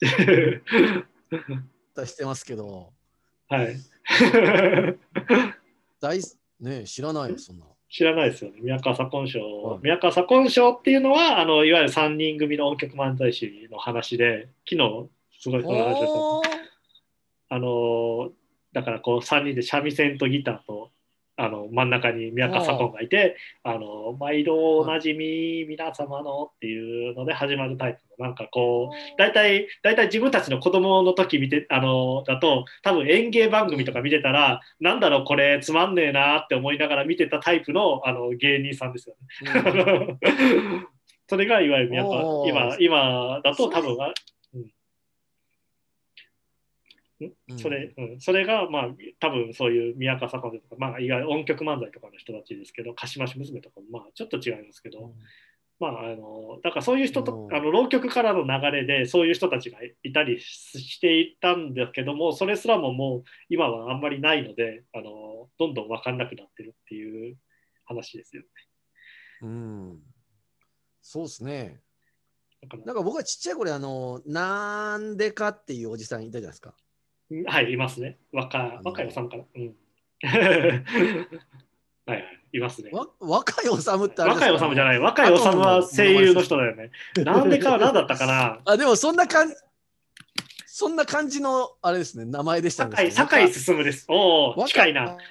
してますけど、はい。大ね知らないよ、そんな。知らないですよね、宮川左近賞。はい宮川左近賞っていうのは、あのいわゆる3人組の音曲漫才師の話で、昨日、すごいこの話でした。あのだからこう3人で三味線とギターとあの真ん中に宮川左近がいて「あの毎度おなじみ皆様の」っていうので始まるタイプのなんかこう大体大体自分たちの子供の時見てあのだと多分演芸番組とか見てたら、なんだろうこれつまんねえなって思いながら見てたタイプのあの芸人さんですよね。それがいわゆる宮川今今だと多分はうんそれ、うん、それが、まあ、多分そういう宮川坂とか、まあ、いわゆる音曲漫才とかの人たちですけど、鹿島市娘とかも、まあ、ちょっと違いますけど、まあ、あの、だからそういう人とう、んあの、浪曲からの流れで、そういう人たちがいたりしていたんだけども、それすらももう、今はあんまりないので、あの、どんどん分かんなくなってるっていう話ですよね。うん。そうですね。なんか僕はちっちゃい頃、あの、なんでかっていうおじさんいたじゃないですか。はい、いますね。若の若いさんから。うん。は いはい、いますね。わ若いおさむってあれですか、若いおさむじゃない。若いおさむは声優の人だよね。なんでかは何だったかな。あ、でもそんな感じ、そんな感じのあれですね、名前でしたね。酒井進です。おお、若近いな。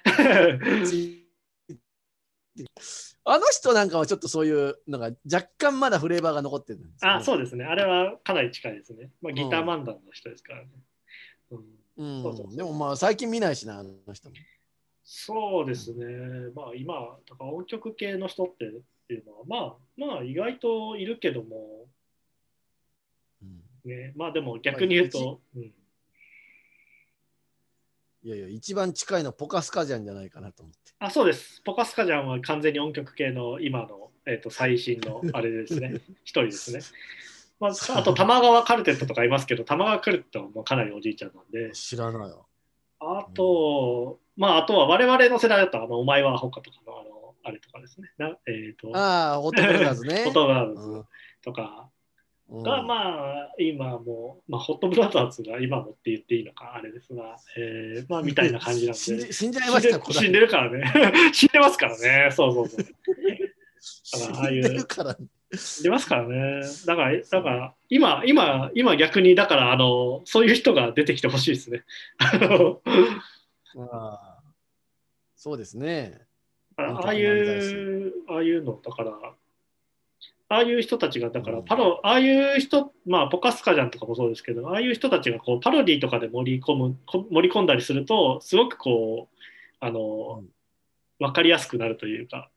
あの人なんかはちょっとそういう、なんか若干まだフレーバーが残ってるんですよね、あ、そうですね。あれはかなり近いですね。まあ、ギター漫談の人ですからね。うんうんそうそうそうでもまあ最近見ないしな、あの人も。そうですね。まあ今、だから音曲系の人ってっていうのは、まあまあ意外といるけども、うんね、まあでも逆に言うと、うん、いやいや、一番近いのポカスカジャンじゃないかなと思って。あ、そうです。ポカスカジャンは完全に音曲系の今の、えー、と最新のあれですね。一人ですね。まあ、あと玉川カルテットとかいますけど、玉川カルテットはもうかなりおじいちゃんなんで、知らないよ。あと、まあ、あとは我々の世代だと、あのお前はアホかとかの、あの、あれとかですね。なえっ、と、ああ、ホットブラザーズね。ホットブラザーうんズとかうんが、まあ、今もう、まあ、ホットブラザーズが今もって言っていいのか、あれですが、えー、まあ、みたいな感じなんで。死んで死んじゃいましたこれ死んでるからね。死んでますからね。そうそうそう。死ああいうんでるから。死んでますからね。だから、だから今、今、今逆に、だから、あの、そういう人が出てきてほしいですね。あそうですね。ああいう、ああいうの、だから、ああいう人たちが、だからうんパロ、ああいう人、まあ、ポカスカジャンとかもそうですけど、ああいう人たちがこうパロディとかで盛り込む、こ盛り込んだりすると、すごくこう、あのうん、わかりやすくなるというか、あ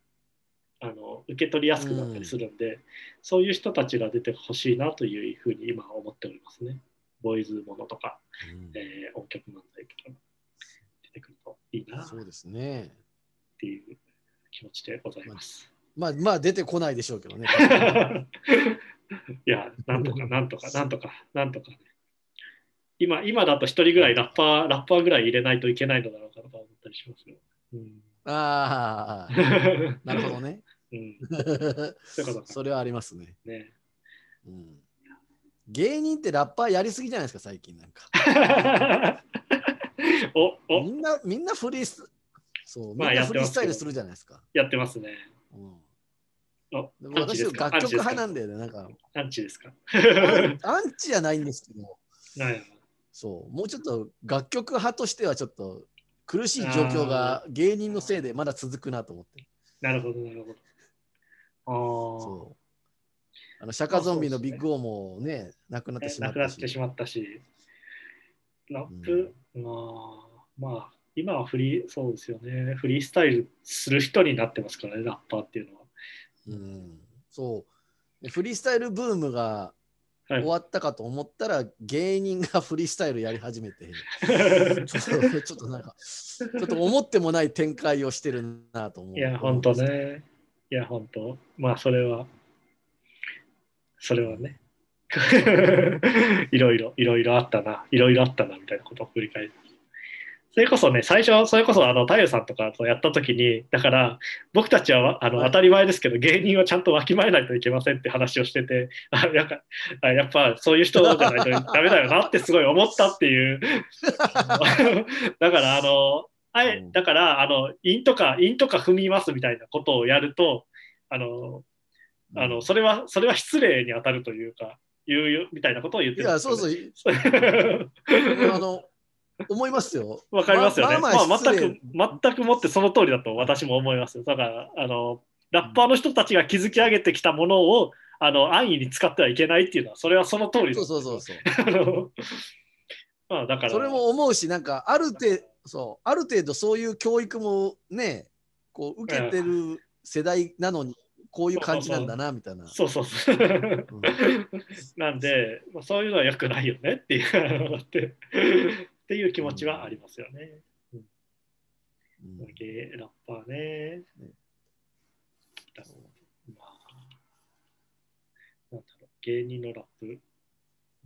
の受け取りやすくなったりするんで、そういう人たちが出てほしいなというふうに今思っておりますね。ボーイズものとか、うんえー音曲漫才とか出てくるといいなっそうですね。ていう気持ちでございます。まあ、まあ、出てこないでしょうけどね。いや、なんとか、なんとか、なんとか、なんとかね。今、今だと一人ぐらいラッパー、ラッパーぐらい入れないといけないのだろうかとか思ったりしますよ。うん。ああ、なるほどね。うん。それはありますね。ね。うん、芸人ってラッパーやりすぎじゃないですか、最近なんか。お、お、みんな、みんなフリース、そう、みんまあなやってますけどフリースタイルするじゃないですか。やってますね。うんおでも私は楽曲派なんで。だよね。なんか、アンチですか？アンチじゃないんですけど、はいそう、もうちょっと楽曲派としてはちょっと苦しい状況が芸人のせいでまだ続くなと思って。なるほど、なるほど。ああ。そう。あの、釈迦ゾンビのビッグオーもね、亡くなってしまなくなったし。ってしまったし、ラップ、まあ、まあ、今はフリー、そうですよね、フリースタイルする人になってますからね、ラッパーっていうのは。うん、そう。でフリースタイルブームがはい終わったかと思ったら、芸人がフリースタイルやり始めて、ちょっとちょっとなんか、ちょっと思ってもない展開をしてるなと思う。いや、本当。ね。いや、本当。まあ、それは、それはね。いろいろ、いろいろあったな、いろいろあったな、みたいなことを振り返る。それこそね、最初、それこそ、あの、太陽さんとかとやったときに、だから、僕たちは、あの、はい当たり前ですけど、芸人はちゃんとわきまえないといけませんって話をしてて、あやっぱ、あやっぱそういう人じゃないとダメだよなってすごい思ったっていう。だから、あの、あえうんだから、あの、陰とか、陰とか踏みますみたいなことをやると、あの、あの、それは、それは失礼に当たるというか、いうよみたいなことを言っていや、そうそう、う。あの、思いますよ。わかりますよね。ままあ、あまあ失礼全く、全くもってその通りだと私も思いますよ。だから、あの、ラッパーの人たちが築き上げてきたものを、あの、安易に使ってはいけないっていうのは、それはその通りそうそうそうそう。あのまあ、だから、それも思うし、なんかある程度、そう、ある程度そういう教育もね、こう受けてる世代なのに、こういう感じなんだな、みたいな。そうそうそう。う。ん。なんで、まあ、そういうのは良くないよねっていうってっていう気持ちはありますよね。うん。ラッパーね。ねだまあ、なんだろう、芸人のラップ。う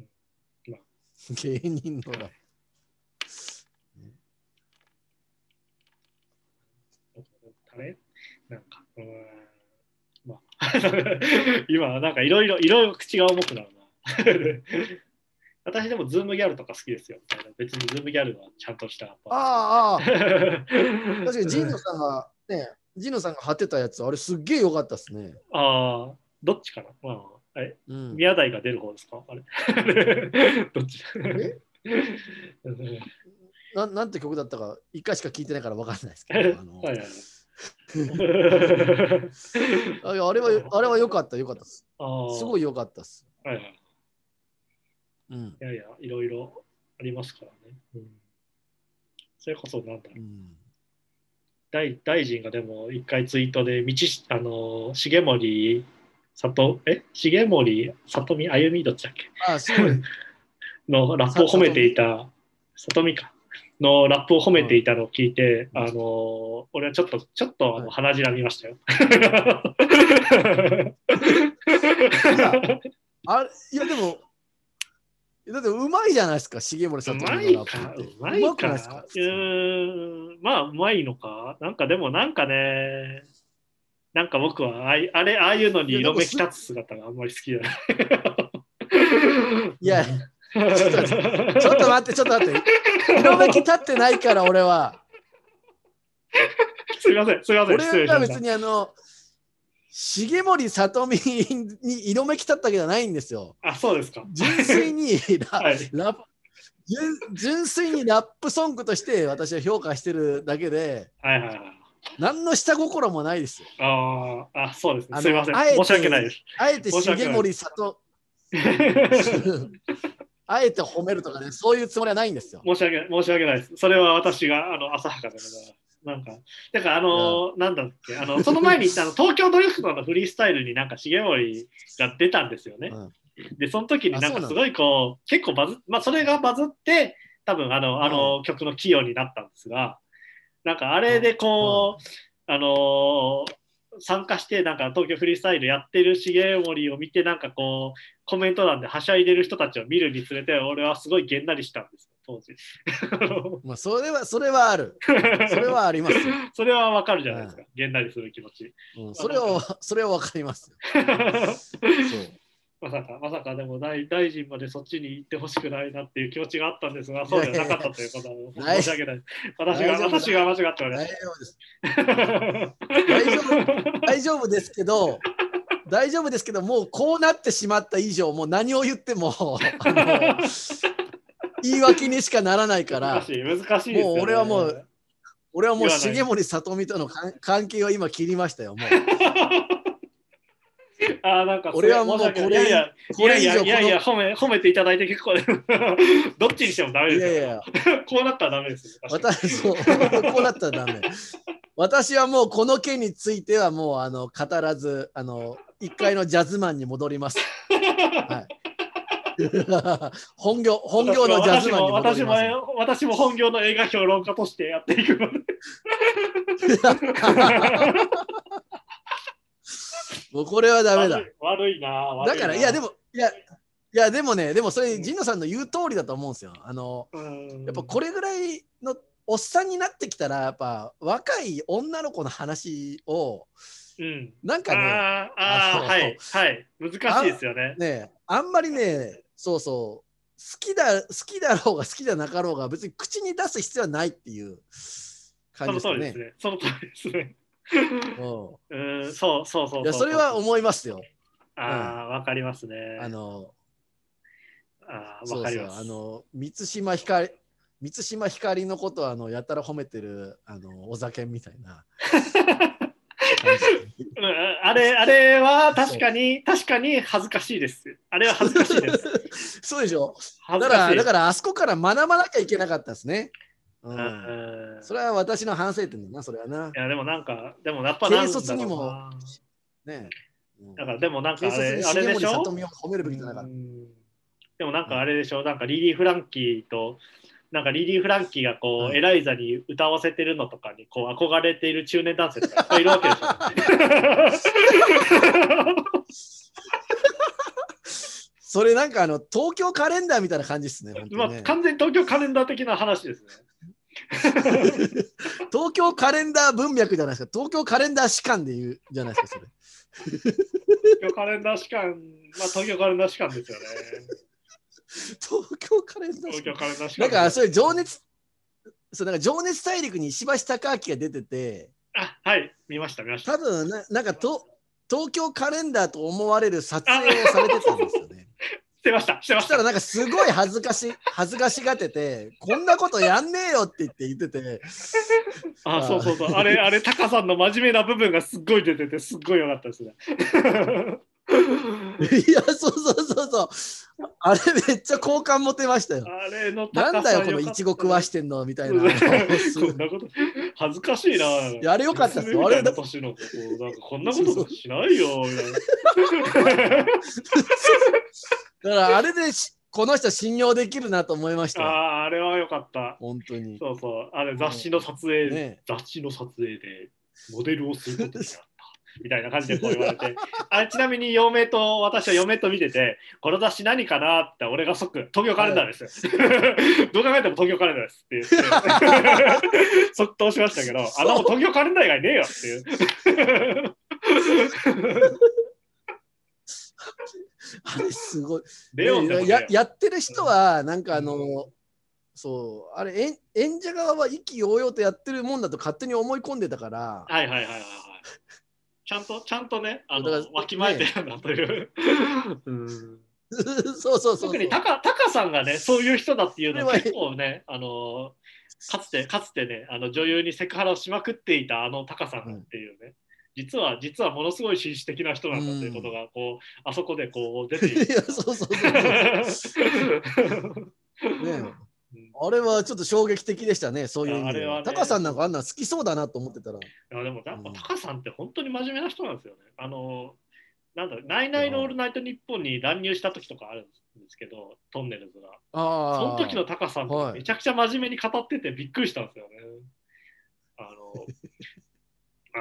ん。まあ、芸人のラッ誰なんか、うーん、まあ、今、なんかいろいろ、いろいろ口が重くなるな。私でもズームギャルとか好きですよ。別にズームギャルはちゃんとした。ああ、ああ、確 確かにジンノさんが、ね、ジンノさんが貼ってたやつ、あれすっげえ良かったっすね。ああ、どっちかな、まあ、あれうん、宮台が出る方ですか？あれ。どっち？え？うん。ななんて曲だったか、一回しか聞いてないから分かんないですけど、あのはいはいあい。やあれは、あれは良かった、良かったっす。すごい良かったっす。はいはい。うん。いやいや、いろいろありますからね。うん、それこそ、なんだろううん大大臣がでも一回ツイートで、道し、あの、重森里、え？重森里見歩みどっちだっけ？あ、すごい。のラップを褒めていた、里見か。のラップを褒めていたのを聞いて、うんあの俺はちょっと、ちょっとあのはい鼻白見ましたよ。あれいや、でも、だってうまいじゃないですか、重森うさんまいか、うまいまくか。ないですかうーん、まあ、うまいのか。なんかでも、なんかね、なんか僕はああいあれ、ああいうのに色めき立つ姿があんまり好きじゃない。いや、ちょっとちょっと待って、ちょっと待って。色めき立ってないから、俺は。すみません、すみません、俺は別にあの、重森さとみに色めき立ったわけじゃないんですよ。あ、そうですか。純粋にラ はい。ラップ純純粋にラップソングとして私は評価してるだけで、はいはいはい。何の下心もないですよ。あーあ、そうですね。すいません。あえて申し訳ないです。あえて重森里、あえて褒めるとかね、そういうつもりはないんですよ。申し訳申し訳ないです。それは私があの浅はかでございます。なんか、だからあのなんだっけ、あのその前にあの東京ドリフトのフリースタイルになんか重森が出たんですよね。うんで、その時になんかすごいこう、結構バズまあそれがバズって、多分あのあの曲の起用になったんですが、なんかあれでこう、あの参加してなんか東京フリースタイルやってる重森を見てなんかこうコメント欄ではしゃいでる人たちを見るにつれて俺はすごいげんなりしたんですよ当時。まあ、それは、それはある。それはありますよ。それはわかるじゃないですか、げんなりする気持ち。うん、それは、それはわかります。まさかまさかでも大大臣までそっちに行ってほしくないなっていう気持ちがあったんですがそうではなかったということはやいや申し訳ない。私が私が間違っておりま大し丈夫です。た大丈夫ですけど、大丈夫ですけど、もうこうなってしまった以上、もう何を言っても、言い訳にしかならないから難、しいね、もう俺はもう俺はもう重森里美との関関係を今切りましたよ。もう。あーなんか俺はもうこれい。やいやこれいやいやいや褒め褒めていただいて結構 どっちにしてもダメですよ。いやいや、こうなったらダメです私そうこうなったらダメ。私はもうこの件についてはもうあの語らずあの一回のジャズマンに戻ります。はい、本業本業のジャズマンに戻ります。私も私も本業の映画評論家としてやっていくので もうこれはダメだ。悪いな悪だからいやでもいやいやでもねでもそれ神野さんの言う通りだと思うんですよ。あのうんやっぱこれぐらいのおっさんになってきたらやっぱ若い女の子の話をうん。なんかねあーああのーはいはい。難しいですよね。ねあんまりねそうそう。好きだ好きだろうが好きじゃなかろうが別に口に出す必要はないっていう感じですかね。その通りです。ね。そうん。うんそうそうそういやそれは思いますよ。ああわかりますね。あのあわかります。あの満島ひかり満島ひかりのことをあのやたら褒めてるあのお酒みたいな あれあれは確かに確かに恥ずかしいです。あれは恥ずかしいです。そうでしょ。恥だからだからあそこから学ばなきゃいけなかったですね。う、うん。んそれは私の反省点だな、それはな。いやでもなんかでもやっぱなにもねうん。だからでもなんかあれあれでしょ？里美を褒めるべきじゃなかった。うん。でもなんかあれでしょ、なんかリリー・フランキーと、なんかリリー・フランキーがこう、はいエライザに歌わせてるのとかにこう憧れている中年男性とか いっぱいいるわけでし それなんかあの東京カレンダーみたいな感じですね、本ょ。まあ。完全に東京カレンダー的な話ですね。東京カレンダー文脈じゃないですか。東京カレンダー史観で言うじゃないですか、それ。東京カレンダー士官、まあ東京カレンダー士官ですよね。東京カレンダー東京史観。カレンダー。なんかそういう情熱、そうなんか情熱大陸に石橋貴明が出てて、あはい、見ました、見ました。多分ななんかと東京カレンダーと思われる撮影をされてたんですよね。してました、してまし。そしたたらなんかすごい恥ずかし恥ずかしがっててこんなことやんねえよって言って言ってて あそうそうそう。あれ、あれ、タカさんの真面目な部分がすっごい出てて、すっごい良かったですね。いやそうそうそうそうあれめっちゃ好感持てましたよ。あれのなんだよこのいちご食わしてんの？みたいな。こんなこと恥ずかしいな。やあれよかったっすあれだ年の子なんかこんなことしないよ。だからあれでしこの人信用できるなと思いましたよ。ああ、あれは良かった。本当に。そうそう。あれ雑誌の撮影、ね雑誌の撮影でモデルをすることになった。みたいな感じでこう言われて。あれちなみに嫁と私は嫁と見てて、この雑誌何かなって俺が即、東京カレンダーです。どう考えても東京カレンダーですって言って、即答しましたけど、あんなもん東京カレンダー以外ねえよっていう。あれすごい。レオンややってる人はなんかあの、そうあれ演演者側は意気揚々とやってるもんだと勝手に思い込んでたから。はいはいはいはいはい。ちゃんと、ちゃんとね、あのわきまえてるんだという。うんそうそうそうそう。特にタカタカさんがね、そういう人だっていうのは結構ね、あのかつて、かつてね、あの女優にセクハラをしまくっていたあのタカさんっていうね、実は、実はものすごい紳士的な人なんだということが、こう、あそこでこう出ている。いやそうそうそうそう。ねうんあれはちょっと衝撃的でしたね、そういう意味では。あれはねタカさんなんかあんなの好きそうだなと思ってたら。いやでもやっぱうんタカさんって本当に真面目な人なんですよね。あのなんだろうナイナイのオールナイトニッポンに乱入した時とかあるんですけど、トンネルズが。ああ。その時のタカさんめちゃくちゃ真面目に語っててびっくりしたんですよね。あの、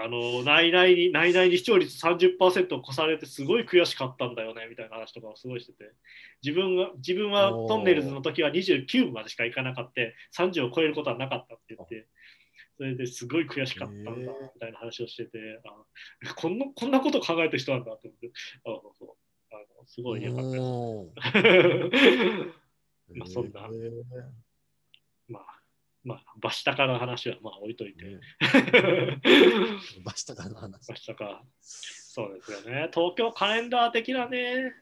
あのナイナイに、ナイナイに視聴率30%を越されてすごい悔しかったんだよねみたいな話とかをすごいしてて、自分は自分はトンネルズの時は29までしか行かなかった、30を超えることはなかったって言って、それですごい悔しかったんだみたいな話をしてて、あこんなこんなこと考えてる人なんだと思って、あそうそう。あのすごいよかったです。まあそんな。へー。まあ、まあ、バシタカの話はまあ置いといて。ね バシタカの話。バシタカ。そうですよね。東京カレンダー的なね。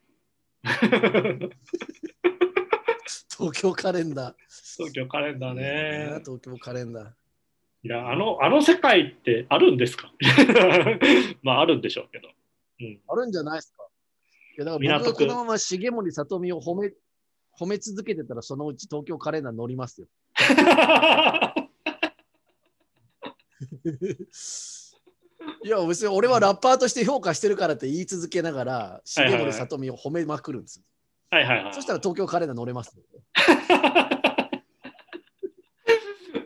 東京カレンダー。東京カレンダーね。東京カレンダー。いや、あの、あの世界ってあるんですか？まあ、あるんでしょうけど。うん。あるんじゃないですか。いやだから僕このまま重森さとみを褒め褒め続けてたら、そのうち東京カレンダー乗りますよ。いや、別に俺はラッパーとして評価してるからって言い続けながら、重森さとみを褒めまくるんですよ。はいはいはい。そしたら東京カレンダー乗れますよ。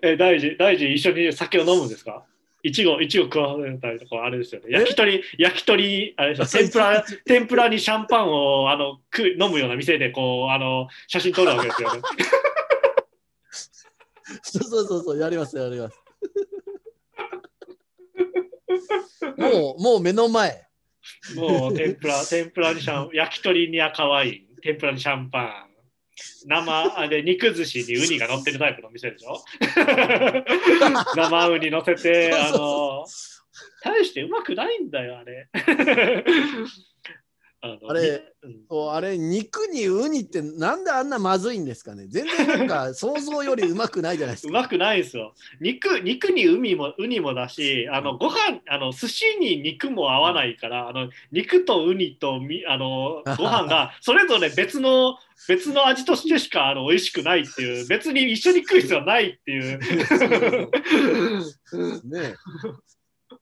え、大臣、大臣一緒に酒を飲むんですか？いちご、いちご食わせたりとか、あれですよね。焼き鳥、焼き鳥、あれですよ天ぷら、天ぷらにシャンパンをあの食う飲むような店で、こう、あの、写真撮るわけですよね。そうそうそうそう、やりますやります。もう、もう目の前。もう天ぷら、天ぷらにシャン、焼き鳥に赤ワイン、天ぷらにシャンパン、生、あで肉寿司にウニが乗ってるタイプの店でしょ？生ウニ乗せて、あの、大してうまくないんだよ、あれ。あのあれ、あれ、肉にウニってなんであんなまずいんですかね？全然なんか想像よりうまくないじゃないですか。うまくないですよ。肉肉に海もウニもだし、あのご飯あの寿司に肉も合わないから、あの肉とウニとみあのご飯が それぞれ別の別の味としてしかあの美味しくないっていう、別に一緒に食う必要はないっていう。ね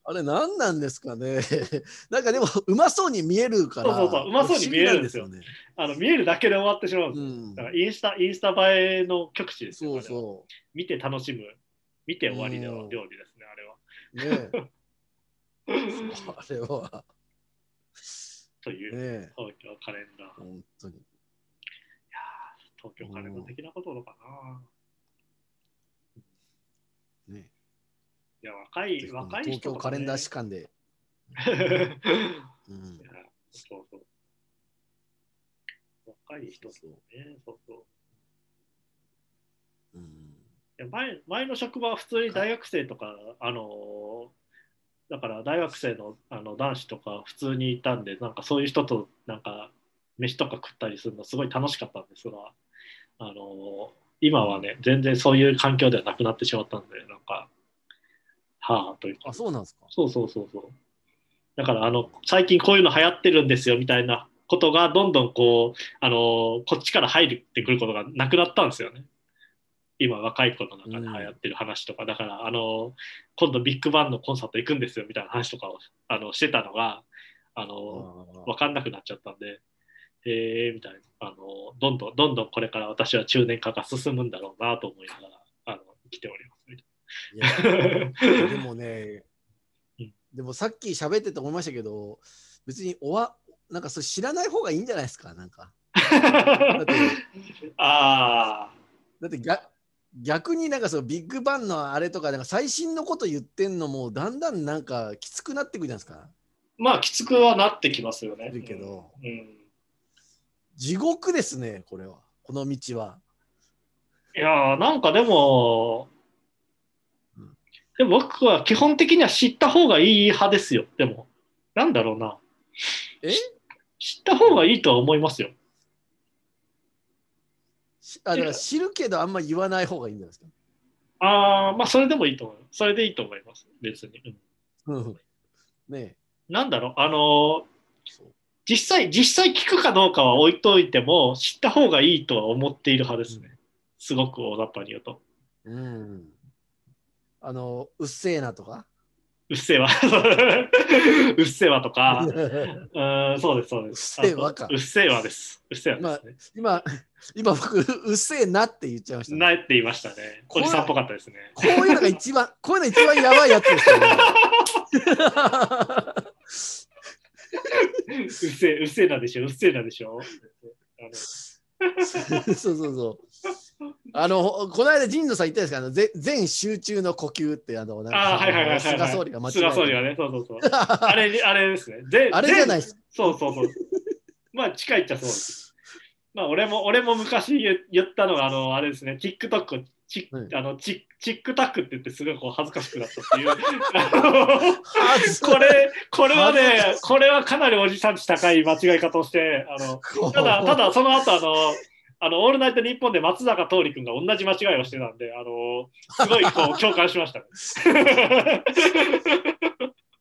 あれ何なんですかね なんかでもうまそうに見えるから。そうそうそううまそうに見えるんですよね。あの見えるだけで終わってしまうんですよ。うんだからインスタインスタ映えの極致ですよ。そうそ見て楽しむ、見て終わりのうん料理ですね、あれは。う。ね あれは。という、ね東京カレンダー。本当に。東京カレンダー的なことなのかな。ねいや、若い、若い東人ね、京カレンダー士官で。うんそうそう。若い人とね、そうそう。うんいや前前の職場は普通に大学生とか、あのだから大学生のあの男子とか普通にいたんで、なんかそういう人となんか飯とか食ったりするのすごい楽しかったんですが、あの今はね、全然そういう環境ではなくなってしまったんで、なんか、はあというかあ、そうなんですか？そうそうそうそう。だからあの最近こういうの流行ってるんですよみたいなことがどんどんこうあのこっちから入ってくることがなくなったんですよね。今若い子の中で流行ってる話とか、だからあの今度ビッグバンのコンサート行くんですよみたいな話とかをあのしてたのがあのあ分かんなくなっちゃったんで、えー、みたいなあのどんどんどんどんこれから私は中年化が進むんだろうなと思いながらあの生きておりますみたいな。でもねうん、でもさっき喋ってて思いましたけど、別におわなんかそれ知らない方がいいんじゃないですか。なんか。だって、ああ。だって逆逆になんかそのビッグバンのあれとか、なんか最新のこと言ってんのも、だんだんなんかきつくなってくるじゃないですか。まあきつくはなってきますよね。いるけどうんうん地獄ですね、これは。この道は。いやーなんかでもうん、でも僕は基本的には知った方がいい派ですよ。でも、なんだろうな。え？知った方がいいとは思いますよ。しあだから知るけどあんま言わない方がいいんじゃないですか？ああ、まあ、それでもいいと思う。それでいいと思います。別に。うんうんねなんだろう、あのそう実際、実際聞くかどうかは置いといても、知った方がいいとは思っている派ですね。すごく大雑把に言うと。うん。あの、うっせえなとか？うっせぇわ。うっせぇわとか、うん、そうです、そうです。うっせぇわかうっせぇわです。うっせぇわですね。今、今僕、うっせえなって言っちゃいました、ね。ないって言いましたね。こじさんっぽかったですね。こういうのが一番、こういうの一番やばいやつですよね。うっせぇ、うっせぇなでしょ、うっせぇなでしょ。あの そうそうそう。あの、この間、神野さん言ったんですかあのぜ全集中の呼吸って、あの、なんかあーはいはいはい。菅総理が間違え菅総理たがね、そうそうそう。あれ、あれですね。であれじゃないですか。そうそうそう。まあ近いっちゃそうです。まあ俺も俺も昔言言ったのがあのあれですね、TikTok チうんあのチチックタックって言ってすごいこう恥ずかしくなったっていう。これこれはね、これはかなりおじさんち高い間違い方をして、あのただただその後あの。あのオールナイトニッポンで松坂桃李君が同じ間違いをしてたんで、あのすごいこう 共感しました、ね。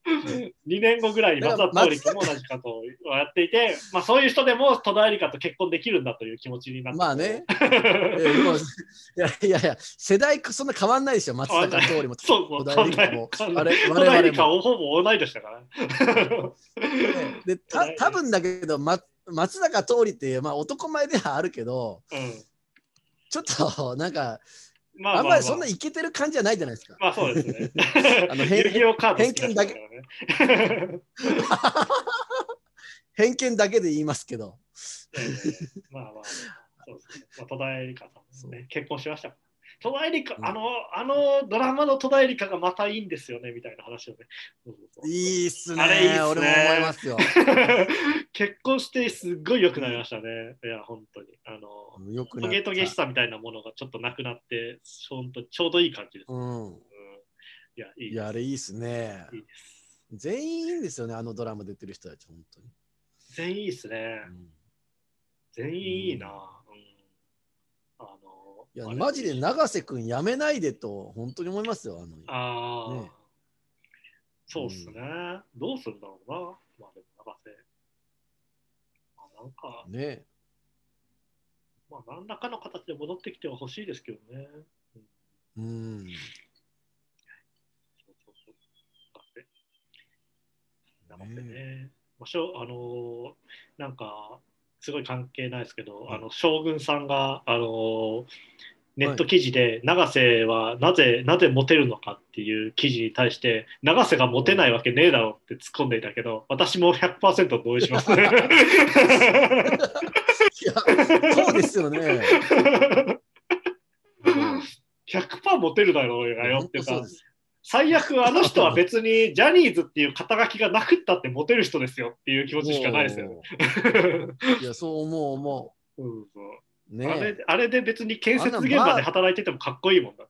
2年後ぐらいに松坂桃李君も同じことをやっていて、まあ、そういう人でも戸田恵梨香と結婚できるんだという気持ちになって。まあね。いやいやいや、世代そんな変わんないでしょ、松坂桃李も。戸田恵梨香もあれ、戸田恵梨香ほぼ同い年だから。で、た多分だけど、ま、松坂桃李って、まあ、男前ではあるけど、うんちょっと、なんか、まあんまりそんなイケてる感じじゃないじゃないですか。まあそうですね。あの偏遊戯王カード好きな人だからね。偏見だけで言いますけど。まあまあ、そうですね。まあ、戸田恵梨香さんもね、結婚しました。戸田恵梨香、うんあの、あのドラマの戸田恵梨香がまたいいんですよね、みたいな話をね。そうそうそういいっすね。あれいいっすね俺も思いますよ。結婚してすっごい良くなりましたね。いや、本当に。あの、トゲトゲしさみたいなものがちょっとなくなって、本当ちょうどいい感じです。うんうん。いや、いいいや、あれいいっすねい。いです。全員いいんですよね、あのドラマ出てる人たち、本当に。全員いいですね。うん全員いいな。いや、マジで永瀬君やめないでと、本当に思いますよ。あのああ、ねそうっすね、どうするんだろうな。まあでも、永瀬。まあ、なんか、ね。まあ、何らかの形で戻ってきてはほしいですけどね。うん。そうそうそう。永瀬。永瀬ね。まあしょあのーなんか、すごい関係ないですけど、はいあの将軍さんが、あのーネット記事で、永瀬はなぜなぜモテるのかっていう記事に対して、永瀬がモテないわけねえだろって突っ込んでいたけど、私も100%同意します。いや、そうですよね。うん100%モテるだろうがよって最悪あの人は別にジャニーズっていう肩書きがなくったってモテる人ですよっていう気持ちしかないですよね。いや、そう思う、思うんそうう。あねれあれで別に建設現場で働いててもかっこいいもんだ。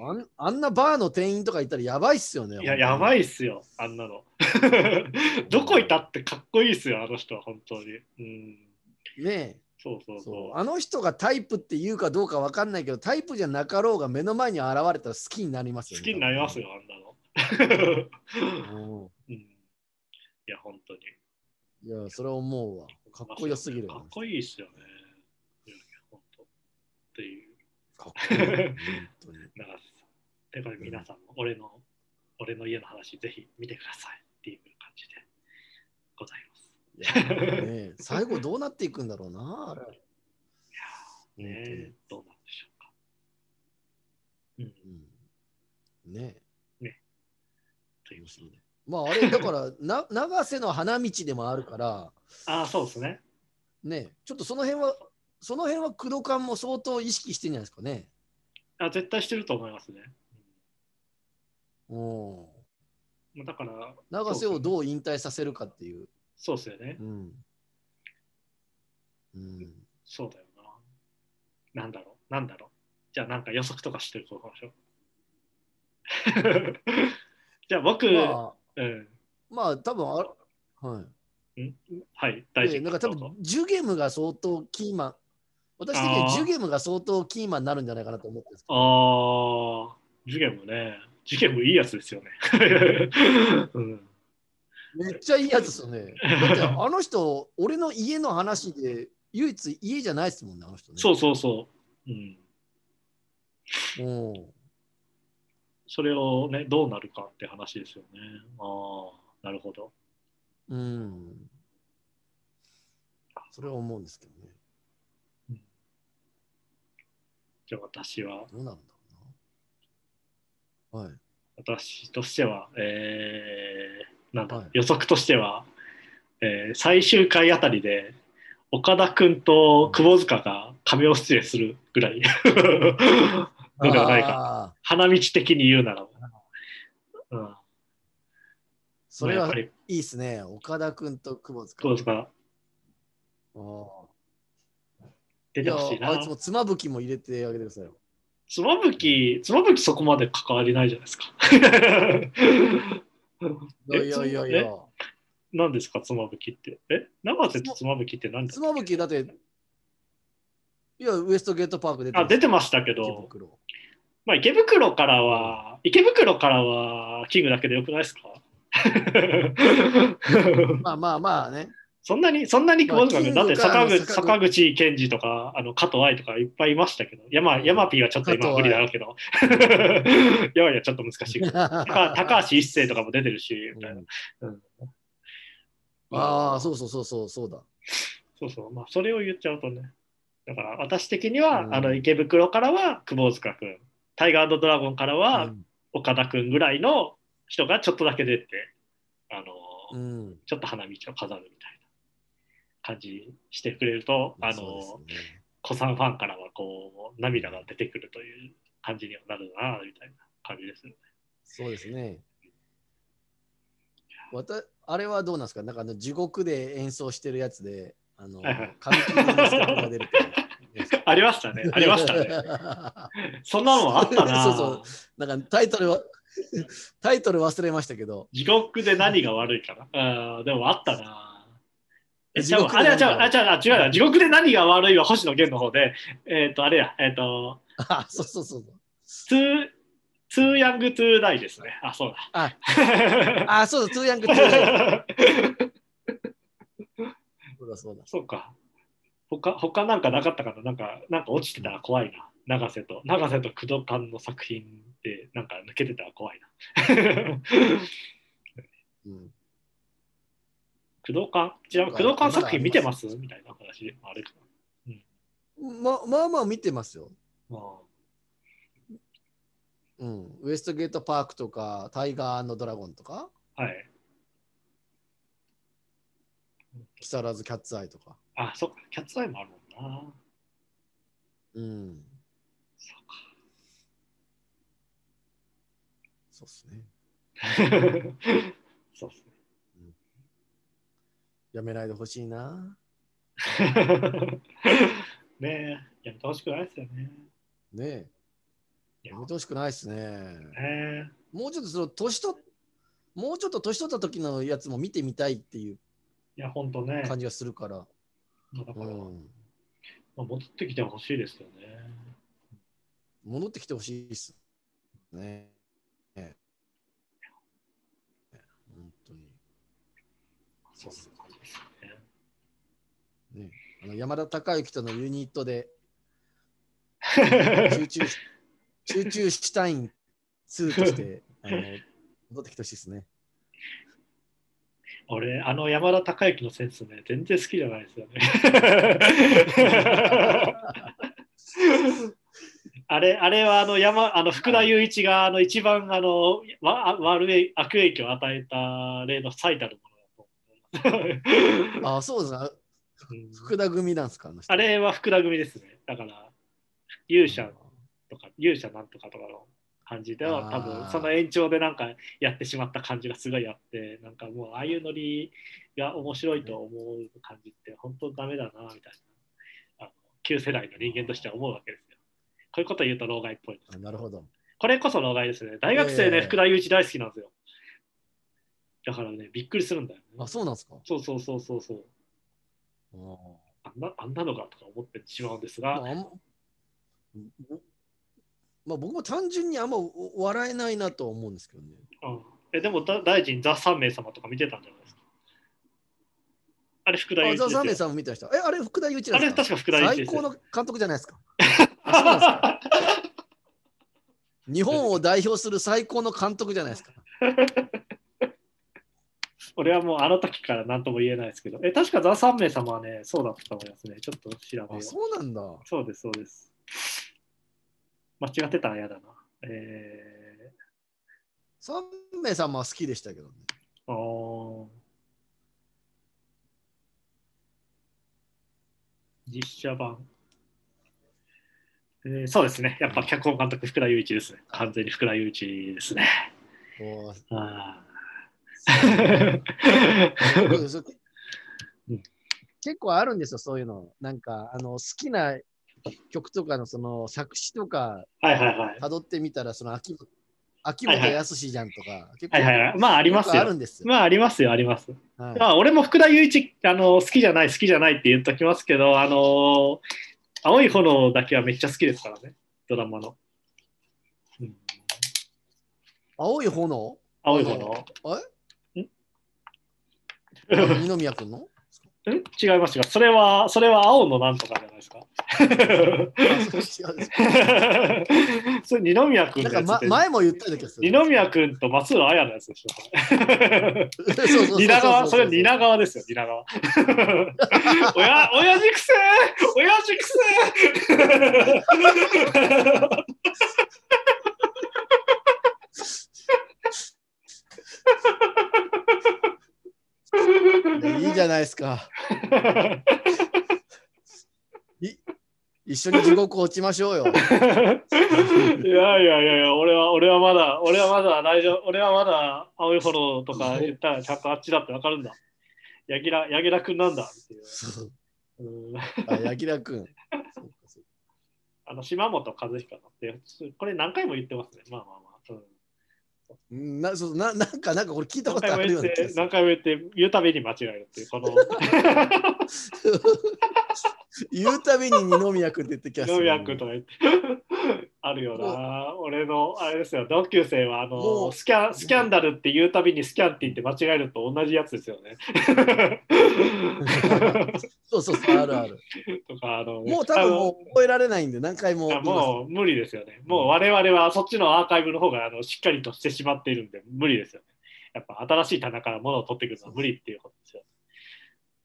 あんあんなバーの店員とかいたらやばいっすよね。いや、やばい。いっすよ、あんなの。どこいたってかっこいいっすよ、あの人は本当に。うん、ねそうそうそそうう。あの人がタイプって言うかどうかわかんないけど、タイプじゃなかろうが目の前に現れたら好きになりますよね。好きになりますよ、あんなの。うん、いや、本当に。うんいや、それは思うわ。かっこよすぎるわかっ。こいいっすよね。いやいや本当。っていう。かっこいい。本当に。長瀬さん。で、これ皆さんも俺の、俺の家の話ぜひ見てくださいっていう感じでございます。いやね、最後どうなっていくんだろうな、あれ。ねえ、どうなんでしょうか。うん。うんねというまああれだから な長瀬の花道でもあるからああ、そうですね。ねちょっとその辺はその辺は工藤館も相当意識してんじゃないですかね。あ絶対してると思いますね。うんうん、だから、長瀬をどう引退させるかっていう。そうですよね。うんうん、そうだよな。なんだろう、なんだろう？じゃあ、なんか予測とかしてるとこましょ？う。じゃあ、僕、まあうん。まあ多分あはい。ん？はい、大丈夫。でなんか多分ジュゲムが相当キーマン私的にはジュゲムが相当キーマンになるんじゃないかなと思ってああ、ジュゲムね。ジュゲムいいやつですよね。うん、めっちゃいいやつですよね。だってあの人、俺の家の話で唯一家じゃないですもんね、あの人ね。そうそうそう。うん。うん。それをね、どうなるかって話ですよね。ああ、なるほど。うん。それは思うんですけどね。じゃあ私は、どうなるんだろうな。はい。私としては、えー、なんだ、はい予測としては、えー最終回あたりで、岡田君と窪塚が仮名出演するぐらいのではないか。花道的に言うならば。うん、それはいいですね。岡田君と久保塚。窪塚出てほしいな。あいつも妻夫木も入れてあげてくださいよ。妻夫木、妻夫木そこまで関わりないじゃないですか。いやいやいやいや。何ですか、妻夫木って。え永瀬と妻夫木って何ですか妻夫木だって、いや、ウエストゲートパーク出てあ出てましたけ池ど、袋まあ、池袋からは、池袋からはキングだけでよくないですか？まあまあまあね。そんなに、そんなに久保塚君、だって坂口坂口。健二とか、あの加藤愛とかいっぱいいましたけど、山うん。山 P はちょっと今無理だろうけど、山はちょっと難しいけど。高高橋一生とかも出てるし、みたいな。うん。ああ、そうそうそうそうそうだ。そうそう、まあ、それを言っちゃうとね。だから、私的には、うん。あの池袋からは久保塚君、タイガードラゴンからはうん。岡田君ぐらいの人がちょっとだけ出て、あのうん。ちょっと花道を飾るみたいな感じしてくれると、あの子さんファンからはこう涙が出てくるという感じにはなるなみたいな感じですよね。そうですね。わたあれはどうなんですか？なんかあの地獄で演奏してるやつで、あの、紙切りのスが出る ありましたね、ありましたね。そんなのあったなそうそうなんかタイトルは、タイトル忘れましたけど、地獄で何が悪いかな。うん、でもあったな。え地獄であれは違う、あ違う、あ違うな、地獄で何が悪いは星野源の方で、えっ、と、あれや、えっ、と、あ、そうそうそう。 Too、Too Young To Die ですね。あ、そうだ。あ、あそうだ、 Too Young To Dieそうだそうだ。そうか。他、他なんかなかったかな？なんか、なんか落ちてた？ら怖いな。永瀬と、永瀬と工藤館の作品で、なんか抜けてた？ら怖いな。うん、工藤館ちなみに工藤館作品見てます？みたいな話あるかままあまあ見てますよ。な。まうん。ウエストゲートパークとか、タイガードラゴンとか、あ、はい。木更津キャッツアイとか。あ、そっか、キャッツアイもあるもんな。うん。そうそうっすね。か。そうっすやめないでほしいな。ね。ねえ、やめてほしくないですよね。ねえ。いややめてほしくないっすね。ねもうちょっとその年と、もうちょっと年取った時のやつも見てみたいっていういや、ほんとね。感じがするから。だから、うん。まあ、戻ってきてほしいですよね。戻ってきてほしいっす。ねえ。本当に。そうですあの山田孝之とのユニットで 集中し集中したいん2としてあの戻ってきてほしいですね。俺、あの山田孝之のセンスね、全然好きじゃないですよね。あれあれはあの山あの福田雄一があの一番あのわ悪い悪影響を与えた例の最たるものだと思う。あそうですね。うん福田組なんですかあれは福田組ですね。だから、勇者とか、勇者なんとかとかの感じでは、多分その延長でなんかやってしまった感じがすごいあって、なんかもうああいうノリが面白いと思う感じって本当ダメだな、みたいな。あの旧世代の人間としては思うわけですよ。こういうこと言うと老害っぽいです。あなるほど。これこそ老害ですね。大学生ね、ええ福田雄一大好きなんですよ。だからね、びっくりするんだよね。あそうなんですかそうそうそうそうそう。ああんなあんなのがとか思ってしまうんですが、まあままあ、僕も単純にあんま笑えないなとは思うんですけどね。うんえでもだ大臣ザ・3名様とか見てたんじゃないですか？あれ福田雄一ですよサメさんも見てました。え、あれ福田雄一あれ確か福田雄一最高の監督じゃないですか 日本を代表する最高の監督じゃないですか。俺はもうあの時から何とも言えないですけど、え、確かザ・3名様はね、そうだったと思いますね。ちょっと調べよあう。そうなんだ。そうです、そうです。間違ってたら嫌だな。え三名様は好きでしたけどね。ー、あー実写版。えーそうですね。やっぱ脚本監督、福田雄一ですね。完全に福田雄一ですね。あ 結構あるんですよ、そういうの。なんか、あの好きな曲とかのその作詞とかーはいはいはい。辿ってみたら、その秋秋元康じゃんとか、結はいはいはい。まあありますよある。んですよ。まあありますよ、あります。はいまあ、俺も福田雄一あの好きじゃない好きじゃないって言っときますけど、あの青い炎だけはめっちゃ好きですからね、ドラマの。うん、青い炎？青い炎。あの二宮君の？ん違います。が、それは、それは青のなんとかじゃないですか？違う それ二宮君なんか、ま、前も言ったような気がする。二宮君と松浦綾のやつでしょ。そうそうそうそう。蜷川、それ蜷川ですよ、蜷川。親、親父くせー！親父くせー いいじゃないですか。い一緒に地獄落ちましょうよ。いやいやいやいや、俺は、俺はまだ、俺はまだ大丈夫、俺はまだ青い炎とか言ったらちゃんとあっちだってわかるんだ。柳楽、柳楽くんなんだっていう。そううんあ、柳楽君。そうかそうかあの、島本和彦だって、これ何回も言ってますね。まあまあまあ。なそうな なんか、なんかこれ聞いた何ことあ回も言って、るような気がする。何回も言って、言うたびに間違えるっていう、この、言うたびに二宮君って言ってきます二宮君とか言って、あるよな。俺の、あれですよ、同級生は、あもの、うスキャン、スキャンダルって言うたびにスキャンって言って間違えると同じやつですよね。そうそうそう、あるある。とか、あの、もう多分もう覚えられないんで、何回も。もう無理ですよね。もう我々はそっちのアーカイブの方があのしっかりとしてしまっているんで無理ですよね。やっぱ新しい棚から物を取ってくるのは無理っていうことですよ。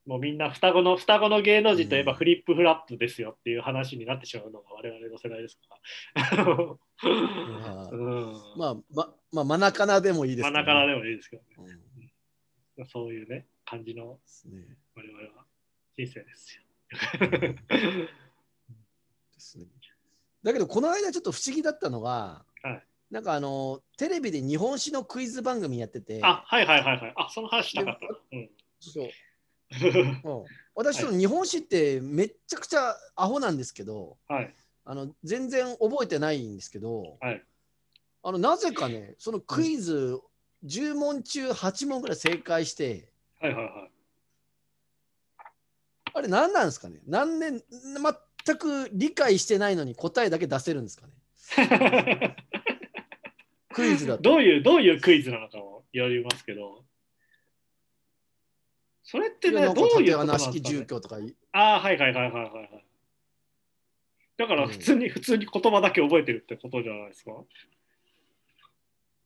もうみんな双子の双子の芸能人といえばうんフリップフラップですよっていう話になってしまうのが我々の世代ですから。まあうん。まあ、ま、まあ、マナカナでもいいです真ん中からでもいいですけどうんね。そういうね、感じの我々は人生ですよ。ですねだけど、この間ちょっと不思議だったのが、はいなんかあの、テレビで日本史のクイズ番組やってて、あ、はいはいはいはい。あ、その話したかったな。うん。そううん 私、その日本史ってめっちゃくちゃアホなんですけど、はい。あの全然覚えてないんですけど、はい。あのなぜかね、そのクイズ10問中8問ぐらい正解して、はいはいはい。あれ何なんですかね？何年、全く理解してないのに答えだけ出せるんですかね？クイズだと。どういう、どういうクイズなのかもよりますけど、それってね、どういうことなんですか、ね、居とかいああ、はいはいはいはいはいはい。だから普通に、普通に言葉だけ覚えてるってことじゃないですか？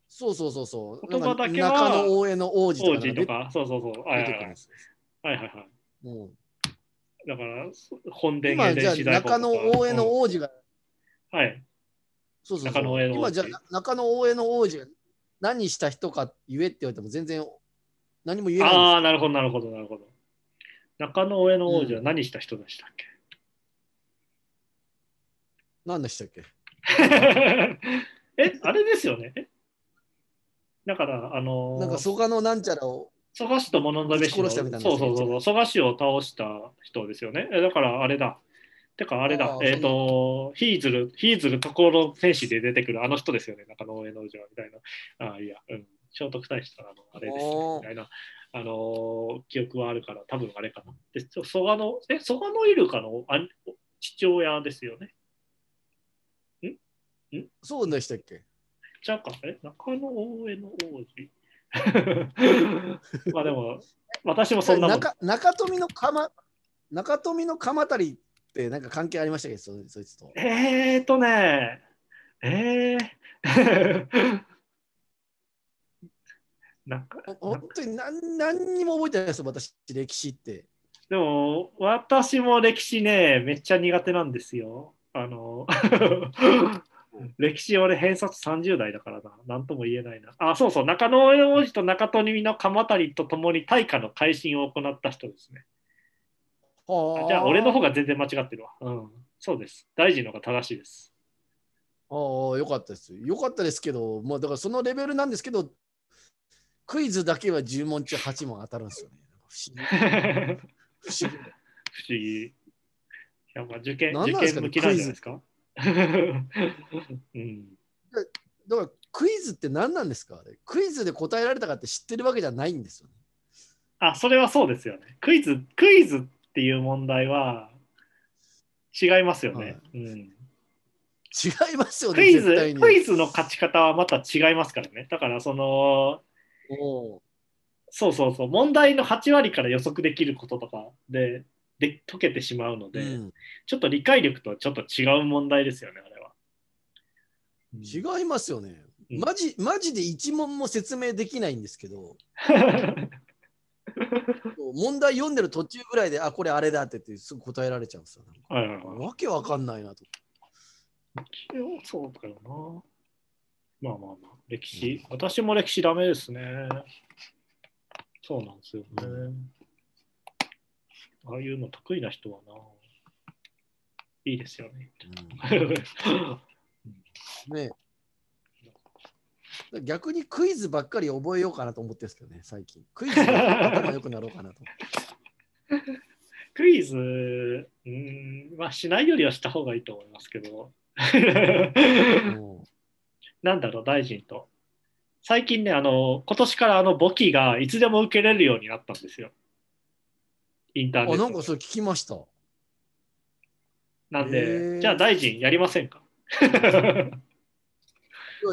そうそうそうそう。言葉だけは中野大江の王子と王かとか、そうそうそう。はいはいはい。はいはいはい。もだから、本殿今じゃあ中野大江の王王子が、うんはい。そうそうそう中野大江の王子今じゃあ中野大江の王子が何した人か言えって言われても全然何も言えないああ、なるほどなるほどなるほど。中野上の王子は何した人でしたっけ、何でしたっけ？え、あれですよね。え？だから、あのー、なんか蘇我のなんちゃらを蘇我氏と物のぶち殺したみたいなそうそうそうそう、蘇我氏を倒した人ですよね。えだからあれだ。てかあれだえっ、と、ヒーズル、ヒーズルところ戦士で出てくるあの人ですよね、中野上の王子はみたいな。ああ、いや、うん、聖徳太子とあの、あれですね、みたいな。あのー記憶はあるから、多分あれかな。で、そ蘇我の、え、蘇我のイルカのあ父親ですよねんん。そうでしたっけじゃあか、え、中野大江の王子。まあでも、私もそんなもん。中中富の鎌中富の鎌足りってなんか関係ありましたっけそそいつと。えーとね、えー、なんか、本当に何何にも覚えてないですよ、私、歴史って。でも、私も歴史ね、めっちゃ苦手なんですよ。あの、歴史俺偏差値30代だからな。なんとも言えないな。あ、そうそう。中野王子と中富の鎌足りとともに大化の改新を行った人ですね。はあじゃあ、俺の方が全然間違ってるわ。うん。そうです。大臣の方が正しいです。ああ、よかったです。よかったですけど、まあ、だからそのレベルなんですけど、クイズだけは10問中8問当たるんですよね。不思議。不思議。不思議。いや、まあ、受験、なんですかね験向きなんじゃないですか？うん。だからクイズって何なんですか？クイズで答えられたかって知ってるわけじゃないんですよね。あ、それはそうですよね。クイズ、クイズっていう問題は違いますよね。はいうん、違いますよね。クイズクイズの勝ち方はまた違いますからね。だから、その、そうそうそう、問題の8割から予測できることとかで、で解けてしまうので、うんちょっと理解力とちょっと違う問題ですよね、あれは。うん違いますよね。うんマジマジで一問も説明できないんですけど、問題読んでる途中ぐらいで、あ、これあれだって言ってすぐ答えられちゃうんですよ。なんかはいはいはい。わけわかんないなと。そうだよな。まあまあまあ、歴史。私も歴史ダメですね。そうなんですよね。ああいうの得意な人はな。いいですよね。ね逆にクイズばっかり覚えようかなと思ってるんですけどね、最近。クイズで頭良くなろうかなと。クイズ、うん、まあしないよりはした方がいいと思いますけど。うんなんだろう、大臣と。最近ね、あの、今年からあの簿記がいつでも受けれるようになったんですよ。インターネッあ、トで。なんかそれ聞きました。なんへで、ーじゃあ大臣やりませんか？いや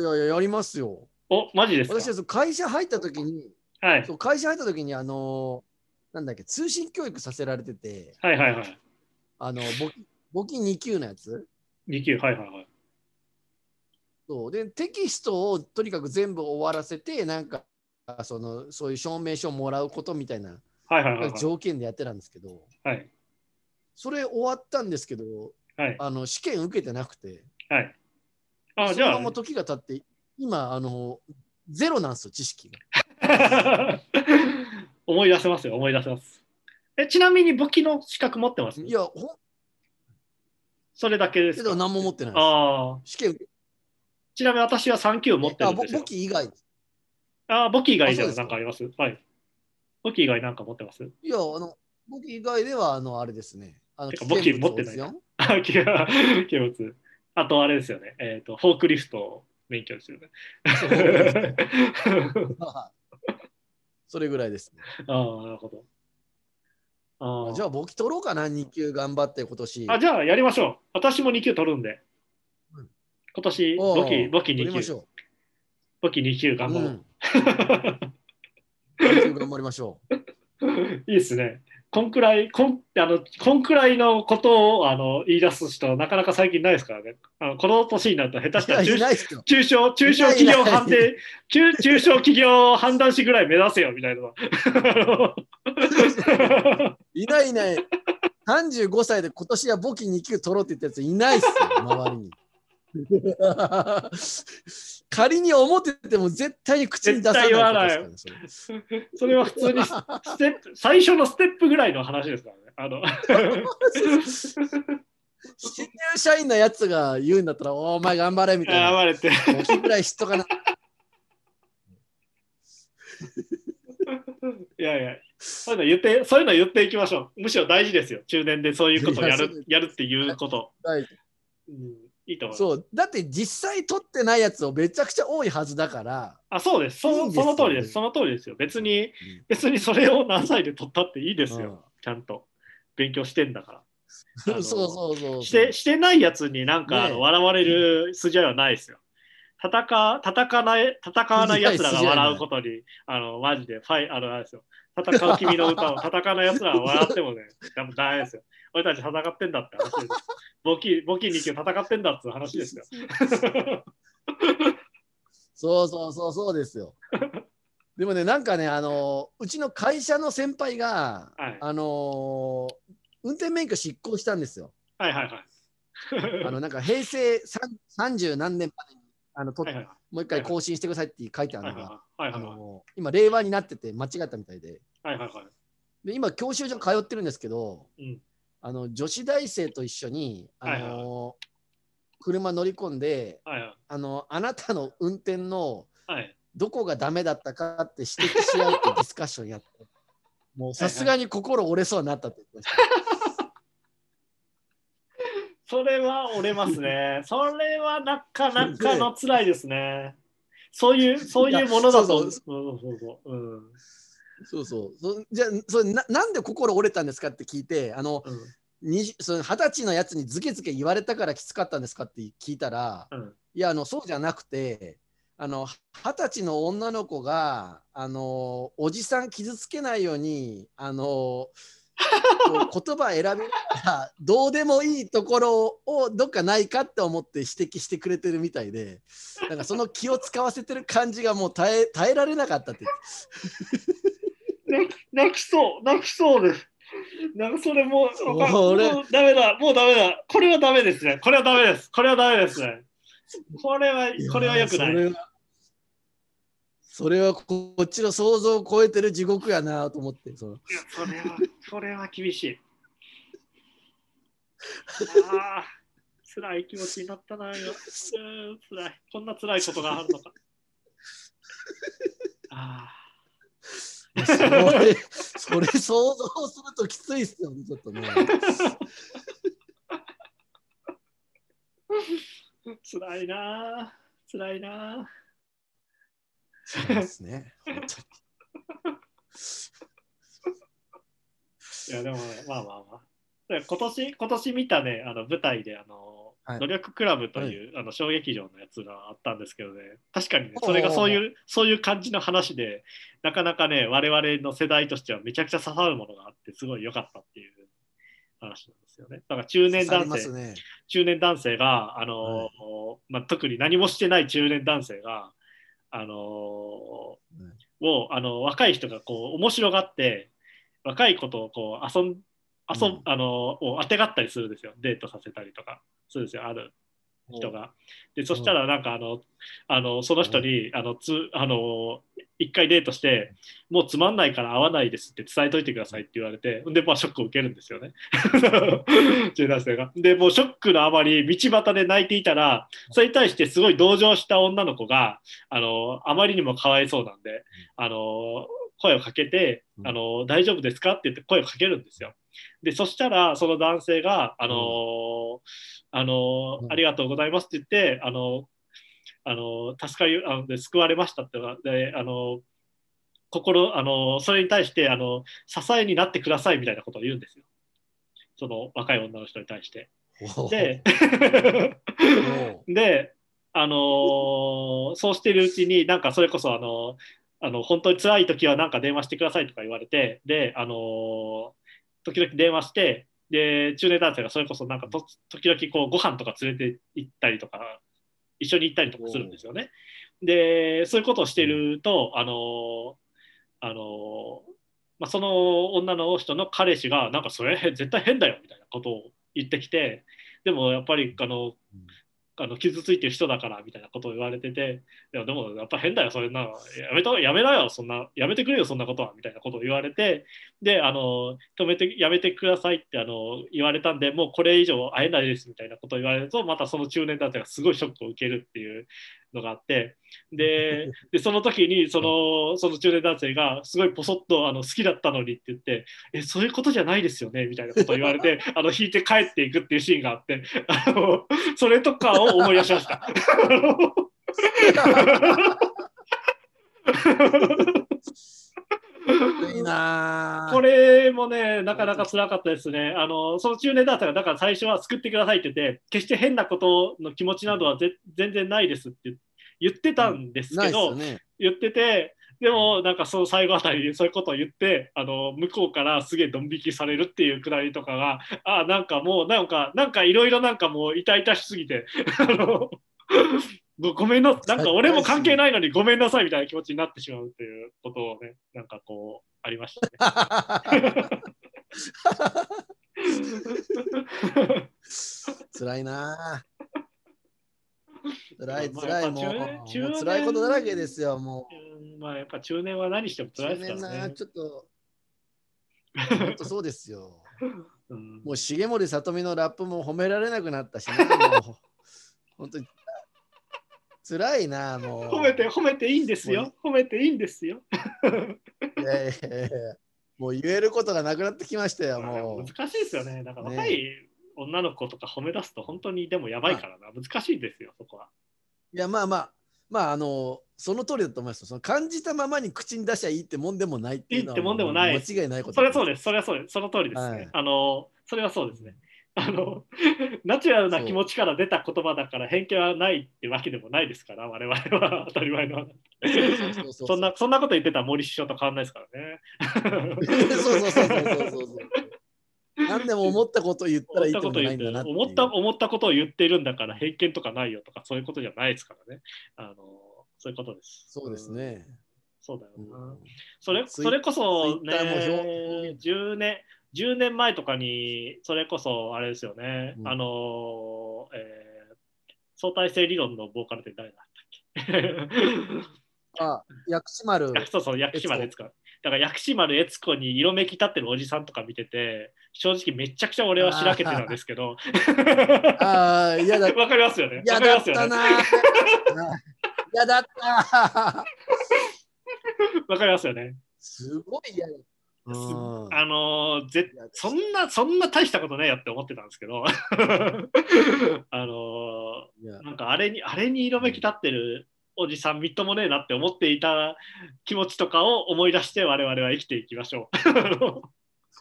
いやいや、やりますよ。お、マジですか？私は会社入った時に、はい。そう会社入った時に、あのーなんだっけ、通信教育させられてて、はいはいはい。あの、簿記簿記2級のやつ？2級、はいはいはい。そうでテキストをとにかく全部終わらせて、なんかそのそういう証明書をもらうことみたいな。条件でやってたんですけど、はい。それ終わったんですけど、はい。あの試験受けてなくて、はい。あ、じゃあそのまま、時が経って、今、あのゼロなんですよ、知識が。思い出せますよ、思い出せます。え、ちなみに簿記の資格持ってます？いや、それだけですか？けど何も持ってないです。ああ。試験ちなみに私は3級持ってるんですよ簿。記以外。あ、簿記以外ではあそうですか何かあります？はい。簿記以外なんか持ってます？いや、あの簿記以外では、あの、あれですね。あのてか簿記持ってない？あ、気が、気物。あとあれですよね。えっ、と、フォークリフト免許ですよね。それぐらいですね。ああ、なるほど。あじゃあ、簿記取ろうかな、2級頑張って今年。あ、じゃあやりましょう。私も2級取るんでうん。今年、簿記、簿記2級。簿記2級う。頑張ろう。うん、2級頑張りましょいいですね。こんくらい、こんあのこんくらいのことをあの言い出す人、なかなか最近ないですからね。あのこの年になると、下手したら中。中小中小企業判定、中中小企業判断士ぐらい目指せよみたいな。いないいない。35歳で今年は簿記2級取ろうって言ったやついないっすよ、周りに。仮に思ってても絶対に口に出さないことですからねそれは普通にステップ最初のステップぐらいの話ですからね。あの新入社員のやつが言うんだったら、おお前頑張れみたいな。暴れて。ぐらい知っとかな。いやいや、そういうの言って、そういうの言っていきましょう。むしろ大事ですよ。中年でそういうことをやるやるっていうこと。はいうんいいと思います。そうだって実際撮ってないやつをめちゃくちゃ多いはずだから、あ、そうです。そいいんですよその通りです。その通りですよ。別に、別にそれを何歳で取ったっていいですよ。ちゃんと。勉強してんだから。そうそうそうしてしてないやつになんか、ねえ笑われる筋合いはないですよ。戦戦わない戦わないやつらが笑うことに、あのマジでファイあのあれですよ。戦う君の歌を 戦わないやつらが笑ってもね、ダメですよ。俺たち戦ってんだって話です。簿記簿記2級戦ってんだって話ですよ。そうそうそうそうですよ。でもね、なんかね、あのうちの会社の先輩が、はいあの運転免許執行したんですよ。はいはいはい。あのなんか平成30何年までにあのとはいはいもう一回更新してくださいって書いてあるはいのが、はいはい今、令和になってて間違ったみたいで、はいはいはい。で今、教習所通ってるんですけど、うんあの女子大生と一緒に、あのはい車乗り込んではいはいあの、あなたの運転のはい。どこがダメだったかって指摘し合うってディスカッションやって、もうさすがに心折れそうになったって言ってました。それは折れますね。それはなかなかの辛いですね。そういう、そういうものだと。そうそうそうそう。うん。そうそう。そじゃあそれな、なんで心折れたんですかって聞いて、あのうん。20その二十歳のやつにずけずけ言われたからきつかったんですかって聞いたら、うん。いやあのそうじゃなくてあの二十歳の女の子があのおじさん傷つけないようにあの 言葉選べるからどうでもいいところをどっかないかって思って指摘してくれてるみたいでなんかその気を使わせてる感じがもう耐え耐えられなかったって 泣きそう、泣きそうです。なんかそれもう、そもうれダメだ、もうダメだ。これはダメですね。これはダメです。これはダメですね。これは、これは良くない。それはそれはこっちの想像を超えてる地獄やなと思ってそのいや、それは、それは厳しい。ああ、辛い気持ちになったな、今。うん辛い。こんな辛いことがあるのか。あそれ それ想像するときついっすよねちょっとね あ、辛いな。辛いな。そうですね 本当にいや、でもね、まあまあまあ。で今年、今年見たね、あの舞台で、あの、はい。努力クラブという、あの小劇場のやつがあったんですけどね、確かにね、それがそういう、そういう感じの話で、なかなかね、我々の世代としてはめちゃくちゃ刺さるものがあって、すごい良かったっていう話なんですよね。だから中年男性、ね。中年男性が、あのはい。まあ、特に何もしてない中年男性が、あのをあの若い人がこう面白がって若い子とこう遊ん遊ん、うん。あのをあてがったりするんですよ。デートさせたりとかするんですよある人が。でそしたらなんかあのあのその人にあのつあの一回デートしてもうつまんないから会わないですって伝えといてくださいって言われてでまあショックを受けるんですよね。中学生が。でもうショックのあまり道端で泣いていたらそれに対してすごい同情した女の子があのあまりにもかわいそうなんであの声をかけてうんあの「大丈夫ですか?」って言って声をかけるんですよ。でそしたらその男性が「あのあのうんありがとうございます」って言ってあのあの助かりあので救われましたってであの心あのそれに対してあの支えになってくださいみたいなことを言うんですよ。その若い女の人に対して。おでお で、あのーそうしてるうちに、なんかそれこそ、あのあの本当に辛い時はなんか電話してくださいとか言われて、で、あのー時々電話して、で、中年男性がそれこそなんかと時々こうご飯とか連れて行ったりとか、一緒に行ったりとかするんですよね。で、そういうことをしてると、あのあのまあ、その女の人の彼氏が、なんかそれ絶対変だよみたいなことを言ってきて、でもやっぱりあのあの傷ついてる人だからみたいなことを言われてて、いやでもやっぱ変だよ、それな、やめたやめろよ、そんな、やめてくれよ、そんなことはみたいなことを言われて、で、あの止めて、やめてくださいってあの言われたんで、もうこれ以上会えないですみたいなことを言われると、またその中年だったらすごいショックを受けるっていうのがあってで でその時にそのその中年男性がすごいポソッとあの好きだったのにって言ってえそういうことじゃないですよねみたいなことを言われて あの引いて帰っていくっていうシーンがあってあのそれとかを思い出しました。いいなこれもね、なかなか辛かったですね。あのその中年男性が、だから最初は救ってくださいって言って、決して変なことの気持ちなどはぜ全然ないですって言ってたんですけど、っすよね。言ってて、でもなんかその最後あたりでそういうことを言って、あの向こうからすげえドン引きされるっていうくだりとかが、あなんかもうなんか、なんかいろいろなんかもう痛々しすぎて、あのごごめんな、なんか俺も関係ないのにごめんなさいみたいな気持ちになってしまうっていうことをね、なんかこう、ありましたね。辛いな辛いまあ辛いもう辛いことだらけですよもう。んまあやっぱ中年は何してもう辛いですからね。中年なちょっと 本当そうですよ。うん。もう重森さとみのラップも褒められなくなったしなもう。本当に。辛いなもう。褒めて褒めていいんですよ。褒めていいんですよ。いやいやいやもう言えることがなくなってきましたよもう。難しいですよね。なんかね若い女の子とか褒め出すと本当にでもやばいからな。難しいですよ、そこは。いやまあまあまああのその通りだと思いますよその感じたままに口に出しゃいいってもんでもないっていうのはいいってもんでもない間違いないことそれはそうです。それはそうです。その通りですね。はいあの、それはそうですね。あの、ナチュラルな気持ちから出た言葉だから偏見はないってわけでもないですから、我々は 当たり前の話。そんな、そんなこと言ってたら森首相と変わんないですからね。そ うそうそうそうそうそうそう。何でも思ったこと言ったらいいってことないんだな思った思ったことを言ってるんだから偏見とかないよとかそういうことじゃないですからね。あのそういうことです。そうですね。そうだようんな。それそれこそね、10年、10年前とかに、それこそあれですよね、うんあの、えー相対性理論のボーカルって誰だったっけ？あ、薬師丸。あ そうそう、薬師丸悦子。だから薬師丸悦子に色めき立ってるおじさんとか見てて、正直めちゃくちゃ俺はしらけてたんですけど、ああ、嫌だ。わかりますよね。嫌わかりますよね。だったな。嫌だった。わかりますよね。すごい嫌だあのーぜそんな、そんな大したことねえよって思ってたんですけど、あのなんかあれに、あれに色めき立ってるおじさんみっともねえなって思っていた気持ちとかを思い出して我々は生きていきましょう。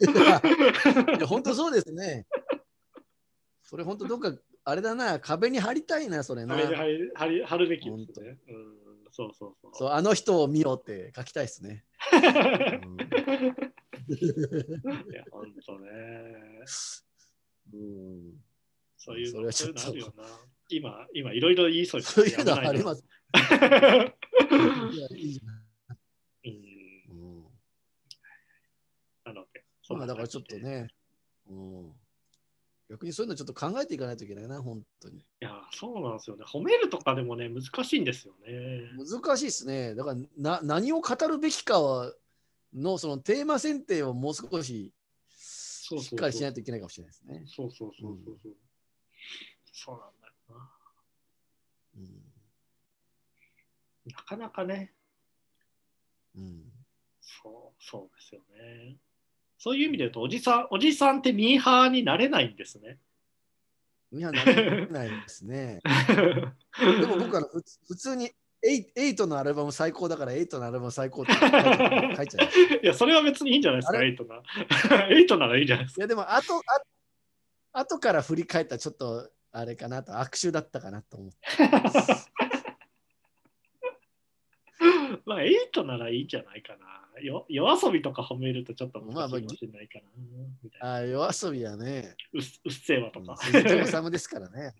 いや本当そうですね。それ本当どっかあれだな壁に貼りたいなそれなあ。れで貼り貼り貼るべきですね。うん、そうそうそう。そうあの人を見ろって書きたいですね。いや、ほんとね。うん、そういうのそれはちょっと今、今いろいろ言いそうですそういうのあります。うんうんなので、まあだからちょっと。ね、うん、逆にそういうのちょっと考えていかないといけないな、本当に。いや、そうなんですよね。褒めるとかでもね、難しいんですよね。難しいですね。だからな何を語るべきかはのそのテーマ選定をもう少ししっかりしないといけないかもしれないですね。そうそうそうそうそう。そうなんだよな。うんなかなかね、うん、そう、そうですよね。そういう意味で言うと、おじさん、おじさんってミーハーになれないんですね。いや、なれないですね。でも僕は普通にエイトのアルバム最高だからエイトのアルバム最高って書いちゃう書いや、それは別にいいんじゃないですか、エイトな。エイトならいいんじゃないですか。いやでも後あ後から振り返ったらちょっとあれかなと悪臭だったかなと思って。まあ、エイトならいいんじゃないかな。よ夜遊びとか褒めるとちょっと難しいかもしれないかな。みたいなあ夜遊びはね、うっうっせぇわとか。鈴木治ですからね。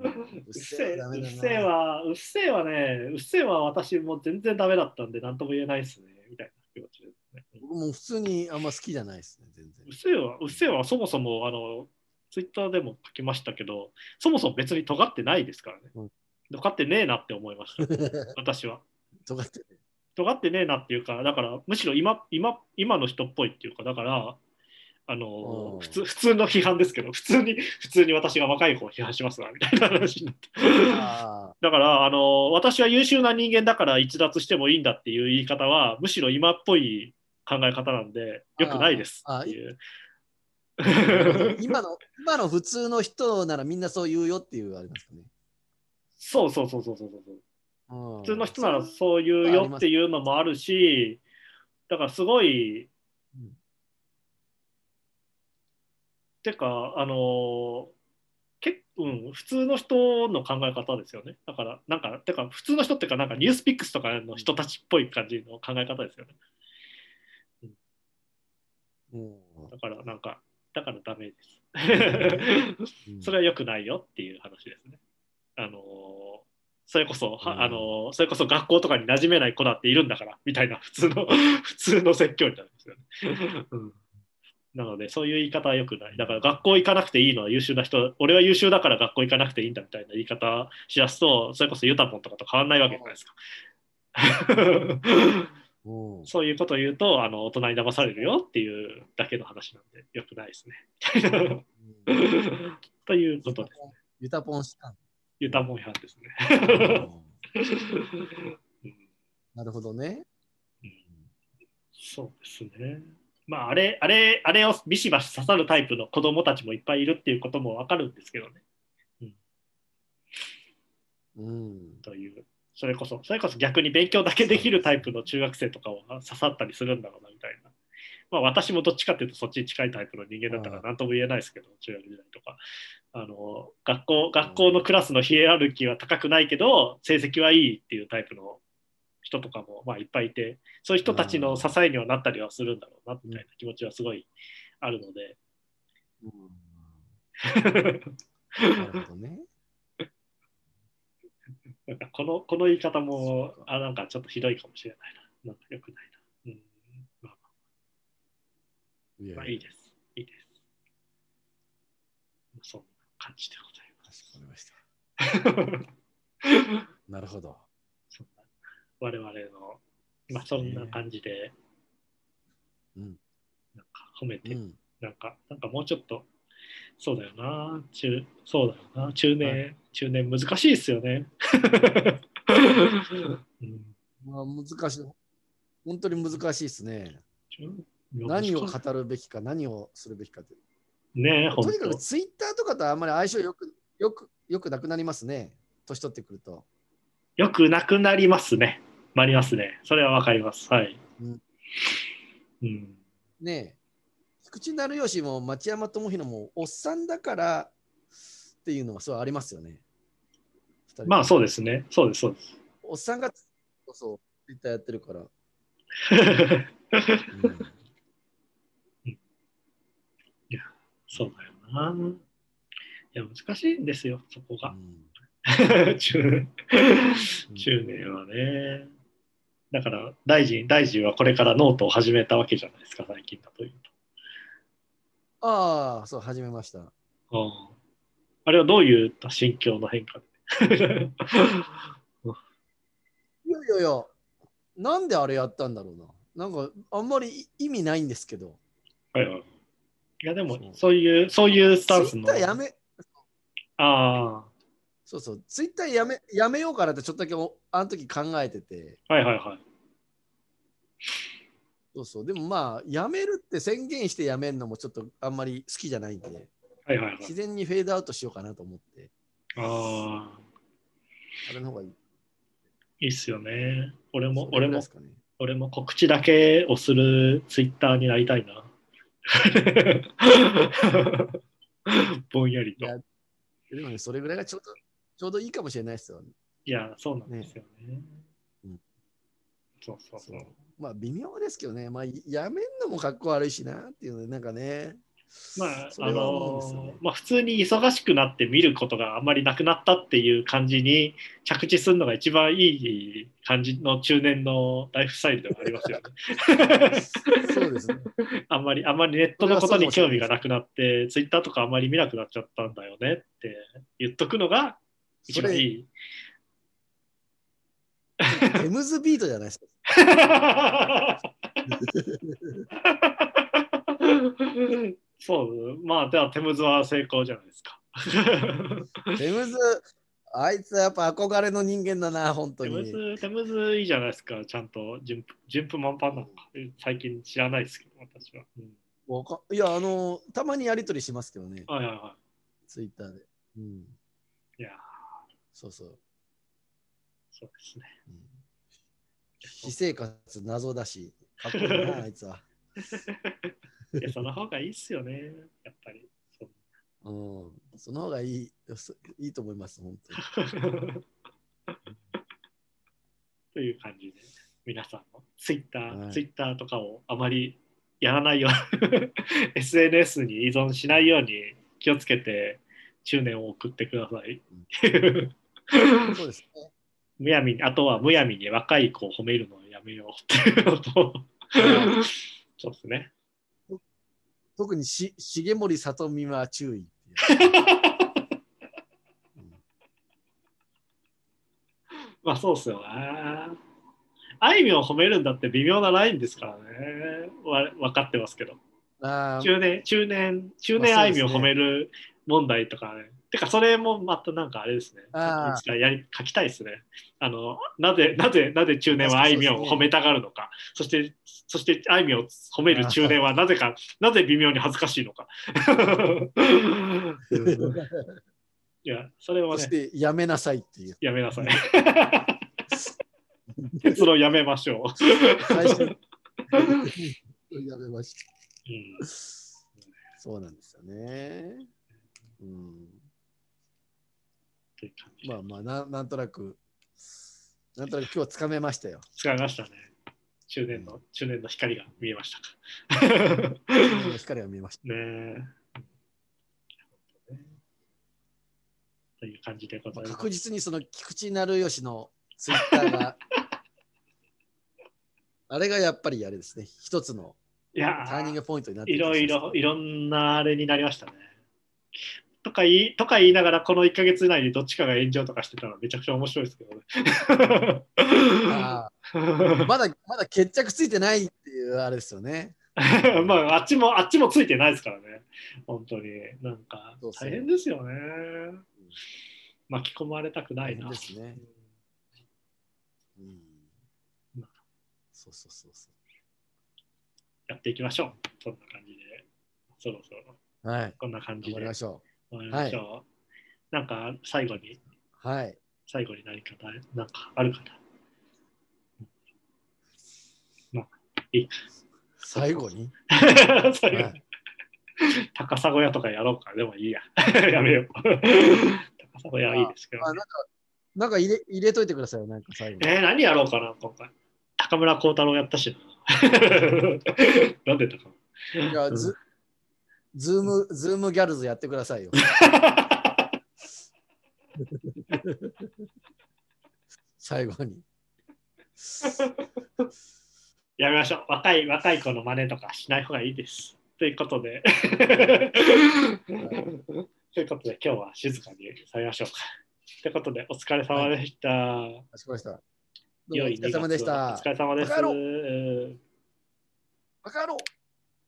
うっせせぇはダメだぇうっせぇな。は、うっせぇはね、うっせぇは私も全然ダメだったんで、なんとも言えないですね。みたいな気持ちですね。僕も普通にあんま好きじゃないですね、全然うっ。せぇは、うっせぇはそもそも、あの、ツイッターでも書きましたけど、そもそも別に尖ってないですからね。うん。尖ってねえなって思いました、私は。尖ってね尖ってねえなっていうか、だからむしろ今今今の人っぽいっていうか、だから、あうん。の普通普通の批判ですけど普通に普通に私が若い方を批判しますわみたいな話になって。あだからあの私は優秀な人間だから逸脱してもいいんだっていう言い方はむしろ今っぽい考え方なんでよくないですっていう。ー 今の今の普通の人ならみんなそう言うよっていうあれですかね。そうそうそうそうそうそう。うん。普通の人ならそう言うよっていうのもあるしだからすごい、うん。てかあのけうん、普通の人の考え方ですよね。だからなんかてか普通の人っていうかなんかニュースピックスとかの人たちっぽい感じの考え方ですよね。うん。だからなんかだからダメですうんそれは良くないよっていう話ですね。あのーそれこそ、はうんあのーそれこそ学校とかに馴染めない子だっているんだからみたいな普通の 普通の説教になるんですよね。うんなのでそういう言い方は良くない。だから学校行かなくていいのは優秀な人、俺は優秀だから学校行かなくていいんだみたいな言い方しだすと、それこそユタポンとかと変わんないわけじゃないですか。うんそういうことを言うとあの大人に騙されるよっていうだけの話なんで良くないですね。ということです。ユタポンしたんユタポンですね。うんなるほどね。うんそうですね。まあ、あれ、あれ、あれをビシバシ刺さるタイプの子供たちもいっぱいいるっていうこともわかるんですけどね。うん。という、それこそ、それこそ逆に勉強だけできるタイプの中学生とかは刺さったりするんだろうなみたいな。まあ、私もどっちかっていうとそっちに近いタイプの人間だったから何とも言えないですけど、中学時代とか。あの学校学校のクラスのヒエラルキーは高くないけど成績はいいっていうタイプの人とかもまあいっぱいいてそういう人たちの支えにはなったりはするんだろうなみたいな気持ちはすごいあるので、なるほどね。なんかこのこの言い方もあなんかちょっとひどいかもしれないな。なんかよくないな、うん。まあ、まあいいです。いいです。そんな感じでかしこまりました。ございますなるほど。そんな我々の、まあ、そんな感じで、うん。なんか褒めて、うん。なんか、なんかもうちょっと、そうだよな、中、そうだよな、中年、は中年難しいですよね。うんまあ難しい。本当に難しいですね。中何を語るべきか、何をするべきかって。ねえ、本とにかく当。ツイッターとかとあんまり相性よく、よく、よくなくなりますね。年取ってくると。よくなくなりますね。なりますね。それはわかります。はい。うんうん。ねえ。菊池成吉も町山智博もおっさんだからっていうのはそうありますよね。まあそうですね。そうです、そうです。おっさんがそうそう、ツイッターやってるから。そうだよな。いや、難しいんですよ、そこが。うん 中中年はね。だから大臣、大臣はこれからノートを始めたわけじゃないですか、最近だというああ、そう、始めました。と。うんあれはどういった心境の変化で？いやいやいや、なんであれやったんだろうな。なんか、あんまり意味ないんですけど。はいはいいや、でもそう、いう、そういうスタンスの。ツイッターやめ、あそうそう、ツイッターやめやめようかなってちょっとだけおあの時考えてて。あ、はいはいはい。そうそう、でもまあ、やめるって宣言してやめるのもちょっとあんまり好きじゃないんで、はいはいはい。自然にフェードアウトしようかなと思って、ああ、あれの方がいい。いいっすよね。俺もそ、れ俺も俺も告知だけをするツイッターになりたいな。ぼんやりと。でもね、それぐらいがちょうどちょうどいいかもしれないですよ。いや、そうなんですよね。うんそうそうそう。まあ、微妙ですけどね、まあ、やめんのもかっこ悪いしなっていうので、なんかね。まあ、それはあのまあ、普通に忙しくなって見ることがあんまりなくなったっていう感じに着地するのが一番いい感じの中年のライフスタイルではありますよね。そうですね。あんまり、あんまりネットのことに興味がなくなって、ツイッターとかあんまり見なくなっちゃったんだよねって言っとくのが一番いい。テムズビートじゃないですか。そう、まあ、では、テムズは成功じゃないですか。テムズ、あいつはやっぱ憧れの人間だな、本当テムに。ズ、テムズいいじゃないですか、ちゃんと順風順風満帆なのか。最近知らないですけど、私は。うん、わかいや、あの、たまにやりとりしますけどね、はいはいはツイッターで。うん、い。いやー、そうそう。そうですね。うん私生活謎だし、かっこいいな、あいつは。いや、その方がいいっすよね、やっぱり。そううん、その方がいいそいいと思います、本当に。という感じで、皆さんもツイッター、はいツイッターとかをあまりやらないよう SNS に依存しないように気をつけて中年を送ってください。そうですね。むやみに、あとはむやみに若い子を褒めるのをやめようっていうのと、そうですね。特にし重森さとみは注意う。まあそうっすよね。あいみょんを褒めるんだって微妙なラインですからね。わ分かってますけど。中年、中年、中年あいみょんを褒める問題とかね。てか、それもまたなんかあれですね。いつかやり書きたいですね。あの、なぜ、なぜ、なぜ中年はあいみょんを褒めたがるのか。そして、そしてあいみょんを褒める中年はなぜか、なぜ微妙に恥ずかしいのか。いや、それはそしね、てやめなさいっていう。やめなさい。結論やめましょう。最初やめました。うんそうなんですよね。うん、という感じでまあまあな、なんとなく、なんとなく今日つかめましたよ。使いましたね。中年の、中年の光が見えましたか。光が見えましねえ。という感じでごた。ざいます。確実にその菊池成吉のツイッターが、あれがやっぱりあれですね、一つのターニングポイントになっていろいろ、いろ。ろんなあれになりましたね。とか言いとか言いながら、この1ヶ月以内にどっちかが炎上とかしてたらめちゃくちゃ面白いですけどね。まだまだ決着ついてないっていうあれですよね。まあ、あっちも、あっちもついてないですからね。本当に。なんか大変ですよね。巻き込まれたくないな。ですねうんそうそうそうそやっていきましょう。そんな感じで。そろそろ、う。はい。こんな感じで頑張りま。しょ終わりまし。なんか、最後に、う。はい。最後に何かだ、なんかあるかな。まあ、いいか。最後に？最後にはい高砂小屋とかやろうか。でもいいや。やめよう。高砂小屋はいいですけど、あなんか、なんか入れ入れといてくださいよ、なんか最後に。えー、何やろうかな、今回。高村光太郎やったしな。なんで高村？いやズズーム、ズームギャルズやってくださいよ。最後に。やめましょう。若い、若い子の真似とかしない方がいいです。ということで。ということで、今日は静かにされましょうか。ということで、お疲れ様でした。かしこまりました。どうもお疲れ様でし2たお疲。れ様ですバカ野。うんバカ野郎